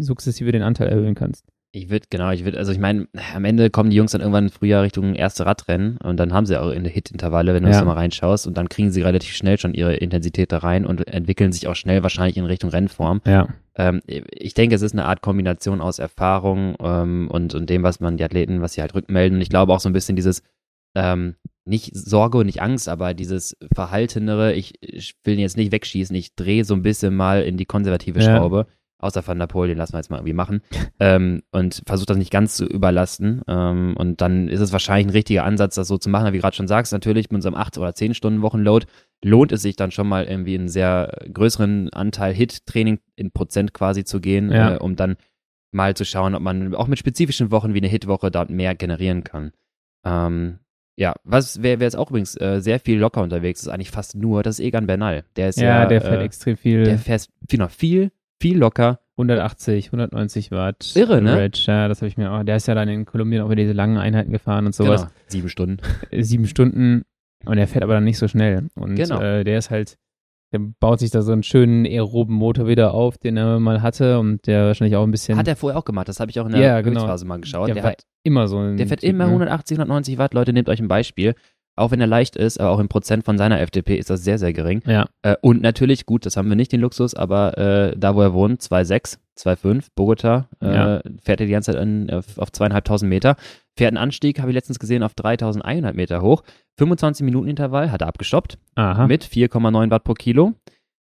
Speaker 2: sukzessive den Anteil erhöhen kannst.
Speaker 1: Ich würde, genau, ich würde, also ich meine, am Ende kommen die Jungs dann irgendwann im Frühjahr Richtung erste Radrennen und dann haben sie auch in Hit-Intervalle, wenn du
Speaker 2: Ja.
Speaker 1: das mal reinschaust und dann kriegen sie relativ schnell schon ihre Intensität da rein und entwickeln sich auch schnell wahrscheinlich in Richtung Rennform.
Speaker 2: Ja.
Speaker 1: Ähm, ich denke, es ist eine Art Kombination aus Erfahrung ähm, und, und dem, was man die Athleten, was sie halt rückmelden. Und ich glaube auch so ein bisschen dieses, ähm, nicht Sorge und nicht Angst, aber dieses Verhaltenere, ich, ich will ihn jetzt nicht wegschießen, ich drehe so ein bisschen mal in die konservative
Speaker 2: Ja.
Speaker 1: Außer Van der Poel, den lassen wir jetzt mal irgendwie machen. ähm, und versucht das nicht ganz zu überlasten. Ähm, und dann ist es wahrscheinlich ein richtiger Ansatz, das so zu machen. Wie du gerade schon sagst, natürlich mit unserem 8 oder 10 Stunden Wochenload lohnt es sich dann schon mal irgendwie einen sehr größeren Anteil Hit-Training in Prozent quasi zu gehen,
Speaker 2: Ja.
Speaker 1: äh, um dann mal zu schauen, ob man auch mit spezifischen Wochen wie eine Hit-Woche dort mehr generieren kann. Ähm, ja, was wer, wer jetzt auch übrigens äh, sehr viel locker unterwegs ist, eigentlich fast nur, das ist Egan Bernal. Der ist ja,
Speaker 2: Ja, der fährt
Speaker 1: äh,
Speaker 2: extrem viel.
Speaker 1: der fährt viel, noch viel, viel locker.
Speaker 2: 180, 190 Watt.
Speaker 1: Irre, ne?
Speaker 2: Ja, das habe ich mir auch. Der ist ja dann in Kolumbien auch wieder diese langen Einheiten gefahren und sowas.
Speaker 1: Genau, sieben Stunden.
Speaker 2: Äh, Sieben Stunden. Und der fährt aber dann nicht so schnell. Und
Speaker 1: Genau.
Speaker 2: äh, der ist halt, der baut sich da so einen schönen aeroben Motor wieder auf, den er mal hatte und der wahrscheinlich auch ein bisschen.
Speaker 1: Hat er vorher auch gemacht, das habe ich auch in der
Speaker 2: Ja, genau.
Speaker 1: Mal geschaut.
Speaker 2: der,
Speaker 1: Der,
Speaker 2: war
Speaker 1: hat,
Speaker 2: immer so ein
Speaker 1: der fährt
Speaker 2: Typ,
Speaker 1: immer
Speaker 2: ne?
Speaker 1: 180, 190 Watt. Leute, nehmt euch ein Beispiel. Auch wenn er leicht ist, aber auch im Prozent von seiner FDP ist das sehr, sehr gering.
Speaker 2: Ja,
Speaker 1: Äh, und natürlich, gut, das haben wir nicht den Luxus, aber äh, da, wo er wohnt, 2,6 2,5, Bogota,
Speaker 2: Ja.
Speaker 1: äh, fährt er die ganze Zeit an, auf, auf zweieinhalbtausend Meter. Fährt einen Anstieg, habe ich letztens gesehen, auf 3100 Meter hoch. 25 Minuten Intervall, hat er abgestoppt
Speaker 2: Aha.
Speaker 1: mit 4,9 Watt pro Kilo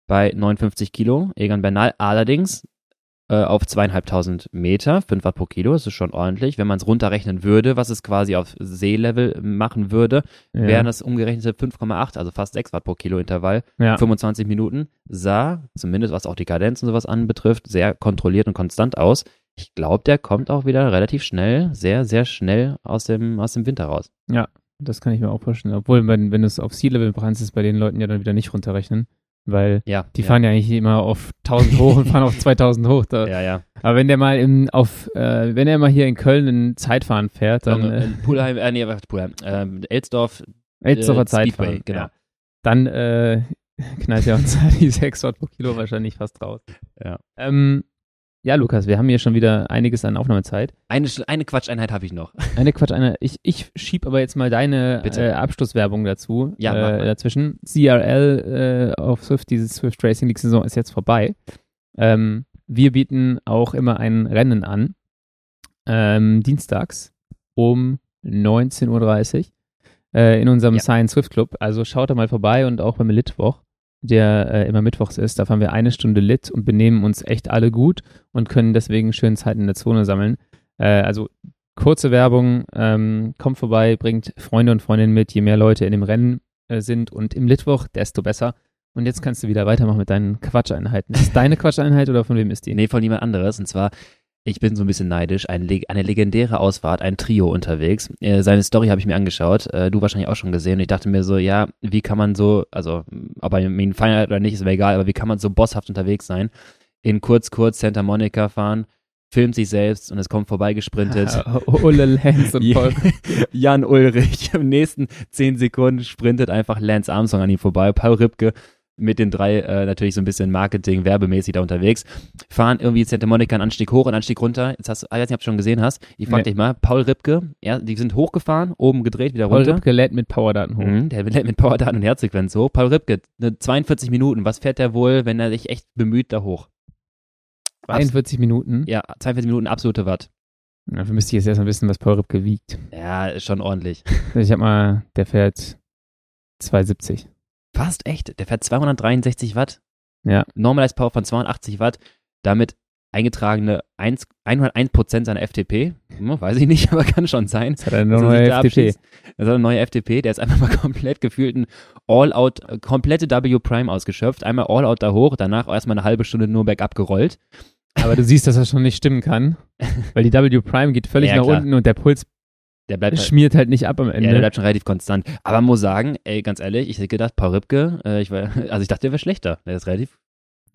Speaker 1: bei 59 Kilo. Egan Bernal allerdings äh, auf zweieinhalbtausend Meter, 5 Watt pro Kilo, das ist schon ordentlich. Wenn man es runterrechnen würde, was es quasi auf Seelevel machen würde,
Speaker 2: ja.
Speaker 1: wären das umgerechnete 5,8, also fast 6 Watt pro Kilo Intervall.
Speaker 2: ja.
Speaker 1: 25 Minuten sah, zumindest was auch die Kadenz und sowas anbetrifft, sehr kontrolliert und konstant aus. Ich glaube, der kommt auch wieder relativ schnell, sehr, sehr schnell aus dem, aus dem Winter raus.
Speaker 2: Das kann ich mir auch vorstellen. Obwohl, wenn, wenn du es auf Sea-Level brennst, ist bei den Leuten ja dann wieder nicht runterrechnen. Weil
Speaker 1: Ja.
Speaker 2: die
Speaker 1: ja.
Speaker 2: fahren ja eigentlich immer auf 1000 hoch und fahren auf 2000 hoch. Da.
Speaker 1: Ja, ja.
Speaker 2: Aber wenn der mal im, auf, äh, wenn er mal hier in Köln in Zeitfahren fährt, dann äh,
Speaker 1: äh, Pulheim, äh, nee, warte, Pulheim, ähm, Elsdorf,
Speaker 2: Elsdorfer
Speaker 1: äh,
Speaker 2: Zeitfahren.
Speaker 1: Speedway, genau.
Speaker 2: Ja. Dann äh, knallt er uns die 6 Watt pro Kilo wahrscheinlich fast raus.
Speaker 1: Ja.
Speaker 2: Ähm, ja, Lukas, wir haben hier schon wieder einiges an Aufnahmezeit.
Speaker 1: Eine, eine Quatscheinheit habe ich noch.
Speaker 2: Eine Quatsch, eine, ich, ich schieb aber jetzt mal deine
Speaker 1: Bitte.
Speaker 2: äh, Abschlusswerbung dazu
Speaker 1: Ja,
Speaker 2: äh, dazwischen. CRL äh, auf Swift, diese Swift Racing League Saison ist jetzt vorbei. Ähm, wir bieten auch immer ein Rennen an. Ähm, dienstags um 19.30 Uhr äh, in unserem
Speaker 1: Ja.
Speaker 2: Science Swift Club. Also schaut da mal vorbei und auch beim Litwoch, der äh, immer mittwochs ist. Da fahren wir eine Stunde Lit und benehmen uns echt alle gut und können deswegen schön Zeit in der Zone sammeln. Äh, also kurze Werbung, ähm, kommt vorbei, bringt Freunde und Freundinnen mit. Je mehr Leute in dem Rennen äh, sind und im Litwoch, desto besser. Und jetzt kannst du wieder weitermachen mit deinen Quatscheinheiten. Ist deine Quatscheinheit oder von wem ist die?
Speaker 1: Nee, von jemand anderes. Und zwar, ich bin so ein bisschen neidisch. Ein, eine legendäre Ausfahrt, ein Trio unterwegs. Äh, seine Story habe ich mir angeschaut. Äh, du wahrscheinlich auch schon gesehen. Und ich dachte mir so, ja, wie kann man so, also, ob er ihn feiert oder nicht, ist mir egal, aber wie kann man so bosshaft unterwegs sein? In kurz, kurz Santa Monica fahren, filmt sich selbst und es kommt vorbeigesprintet.
Speaker 2: Ulle Lenz und Paul.
Speaker 1: Jan Ulrich im nächsten 10 Sekunden sprintet einfach Lance Armstrong an ihm vorbei. Paul Ripke mit den drei äh, natürlich so ein bisschen Marketing, werbemäßig da unterwegs. Fahren irgendwie Santa Monica einen Anstieg hoch, einen Anstieg runter. Jetzt hast du, ich weiß nicht, ob du schon gesehen hast. Ich frag
Speaker 2: Nee.
Speaker 1: dich mal, Paul Ripke, ja, die sind hochgefahren, oben gedreht, wieder
Speaker 2: Paul
Speaker 1: runter.
Speaker 2: Ripke lädt mit Powerdaten hoch.
Speaker 1: Mhm, der lädt mit Powerdaten und Herzsequenz hoch. Paul Ripke, ne, 42 Minuten. Was fährt der wohl, wenn er sich echt bemüht, da hoch? Abs
Speaker 2: 41 Minuten.
Speaker 1: ja, 42 Minuten absolute Watt.
Speaker 2: Dafür müsste ich jetzt erstmal wissen, was Paul Ripke wiegt.
Speaker 1: Ja, ist schon ordentlich.
Speaker 2: Ich hab mal, der fährt 270.
Speaker 1: Fast echt. Der fährt 263 Watt.
Speaker 2: Ja.
Speaker 1: Normalized Power von 82 Watt. Damit eingetragene 1, 101% seiner FTP. Hm, weiß ich nicht, aber kann schon sein.
Speaker 2: Jetzt hat eine neue FDP.
Speaker 1: abschießt. Das ist eine neue FTP. Der ist einfach mal komplett gefühlt ein All-Out, komplette W-Prime ausgeschöpft. Einmal All-Out da hoch, danach erstmal eine halbe Stunde nur bergab gerollt.
Speaker 2: Aber du siehst, dass das schon nicht stimmen kann, weil die W Prime geht völlig
Speaker 1: Ja,
Speaker 2: nach
Speaker 1: klar.
Speaker 2: unten und der Puls
Speaker 1: Der bleibt, halt,
Speaker 2: schmiert halt nicht ab am
Speaker 1: ja,
Speaker 2: Ende.
Speaker 1: der bleibt schon relativ konstant. Aber muss sagen, ey, ganz ehrlich, ich hätte gedacht, Paul Ripke, äh, ich war, also ich dachte, der wäre schlechter. Der ist relativ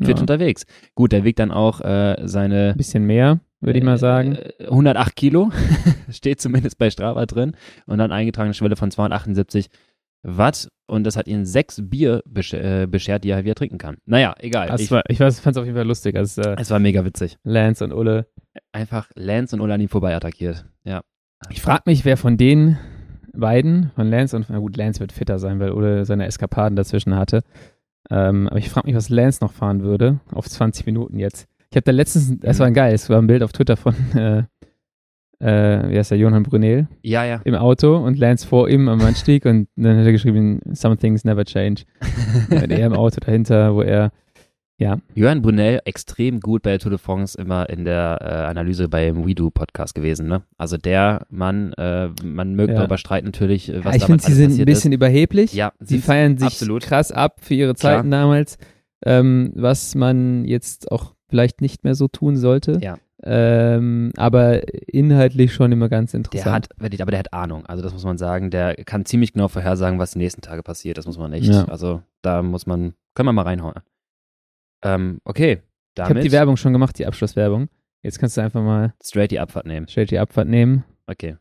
Speaker 1: fit
Speaker 2: ja.
Speaker 1: unterwegs. Gut, der wiegt dann auch äh, seine
Speaker 2: Ein bisschen mehr, würde ich mal sagen.
Speaker 1: Äh, 108 Kilo, steht zumindest bei Strava drin und dann eingetragene Schwelle von 278 Watt und das hat ihn sechs Bier äh, beschert, die er wieder trinken kann. Naja, egal.
Speaker 2: Das
Speaker 1: Ich,
Speaker 2: war, ich fand es auf jeden Fall lustig, als äh,
Speaker 1: es war mega witzig.
Speaker 2: Lance und Ulle.
Speaker 1: Einfach Lance und Ulla an ihm vorbei attackiert. Ja.
Speaker 2: Ich frage mich, wer von den beiden, von Lance und, na gut, Lance wird fitter sein, weil Ulle seine Eskapaden dazwischen hatte. Ähm, aber ich frage mich, was Lance noch fahren würde auf 20 Minuten jetzt. Ich habe da letztens, das war geil, es war ein Bild auf Twitter von, äh, äh, wie heißt der, Johann Brunel
Speaker 1: Ja, ja.
Speaker 2: im Auto und Lance vor ihm am Anstieg und dann hat er geschrieben, some things never change. und er im Auto dahinter, wo er, ja,
Speaker 1: Johann Brunel extrem gut bei der Tour de France immer in der äh, Analyse beim WeDo-Podcast gewesen. Ne? Also der Mann, äh, man möge
Speaker 2: Ja.
Speaker 1: darüber streiten natürlich, äh, was
Speaker 2: ich finde, sie sind ein bisschen überheblich.
Speaker 1: ist. Ja,
Speaker 2: Sie feiern sich
Speaker 1: absolut.
Speaker 2: krass ab für ihre Zeiten damals, ähm, was man jetzt auch vielleicht nicht mehr so tun sollte.
Speaker 1: Ja.
Speaker 2: Ähm, aber inhaltlich schon immer ganz
Speaker 1: Der
Speaker 2: interessant.
Speaker 1: hat, wirklich, aber der hat Ahnung. Also das muss man sagen. Der kann ziemlich genau vorhersagen, was die nächsten Tage passiert. Das muss man echt.
Speaker 2: Ja.
Speaker 1: Also da muss man, können wir mal reinhauen. Ähm, okay,
Speaker 2: ich habe
Speaker 1: damit
Speaker 2: die Werbung schon gemacht, die Abschlusswerbung. Jetzt kannst du einfach mal
Speaker 1: straight die Abfahrt nehmen.
Speaker 2: straight die Abfahrt nehmen.
Speaker 1: Okay.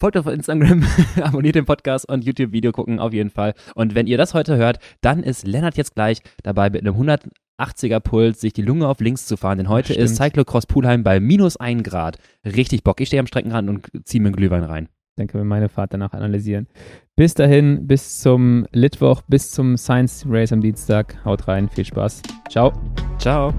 Speaker 1: Folgt auf Instagram, abonniert den Podcast und YouTube-Video gucken auf jeden Fall. Und wenn ihr das heute hört, dann ist Lennart jetzt gleich dabei mit einem 180er Puls sich die Lunge auf links zu fahren. Denn heute
Speaker 2: Stimmt.
Speaker 1: ist Cyclocross Pulheim bei minus 1 Grad. Richtig Bock. Ich stehe am Streckenrand und ziehe mir einen Glühwein rein.
Speaker 2: Dann können wir meine Fahrt danach analysieren. Bis dahin, bis zum Litwoch, bis zum Science Race am Dienstag. Haut rein, viel Spaß. Ciao.
Speaker 1: Ciao.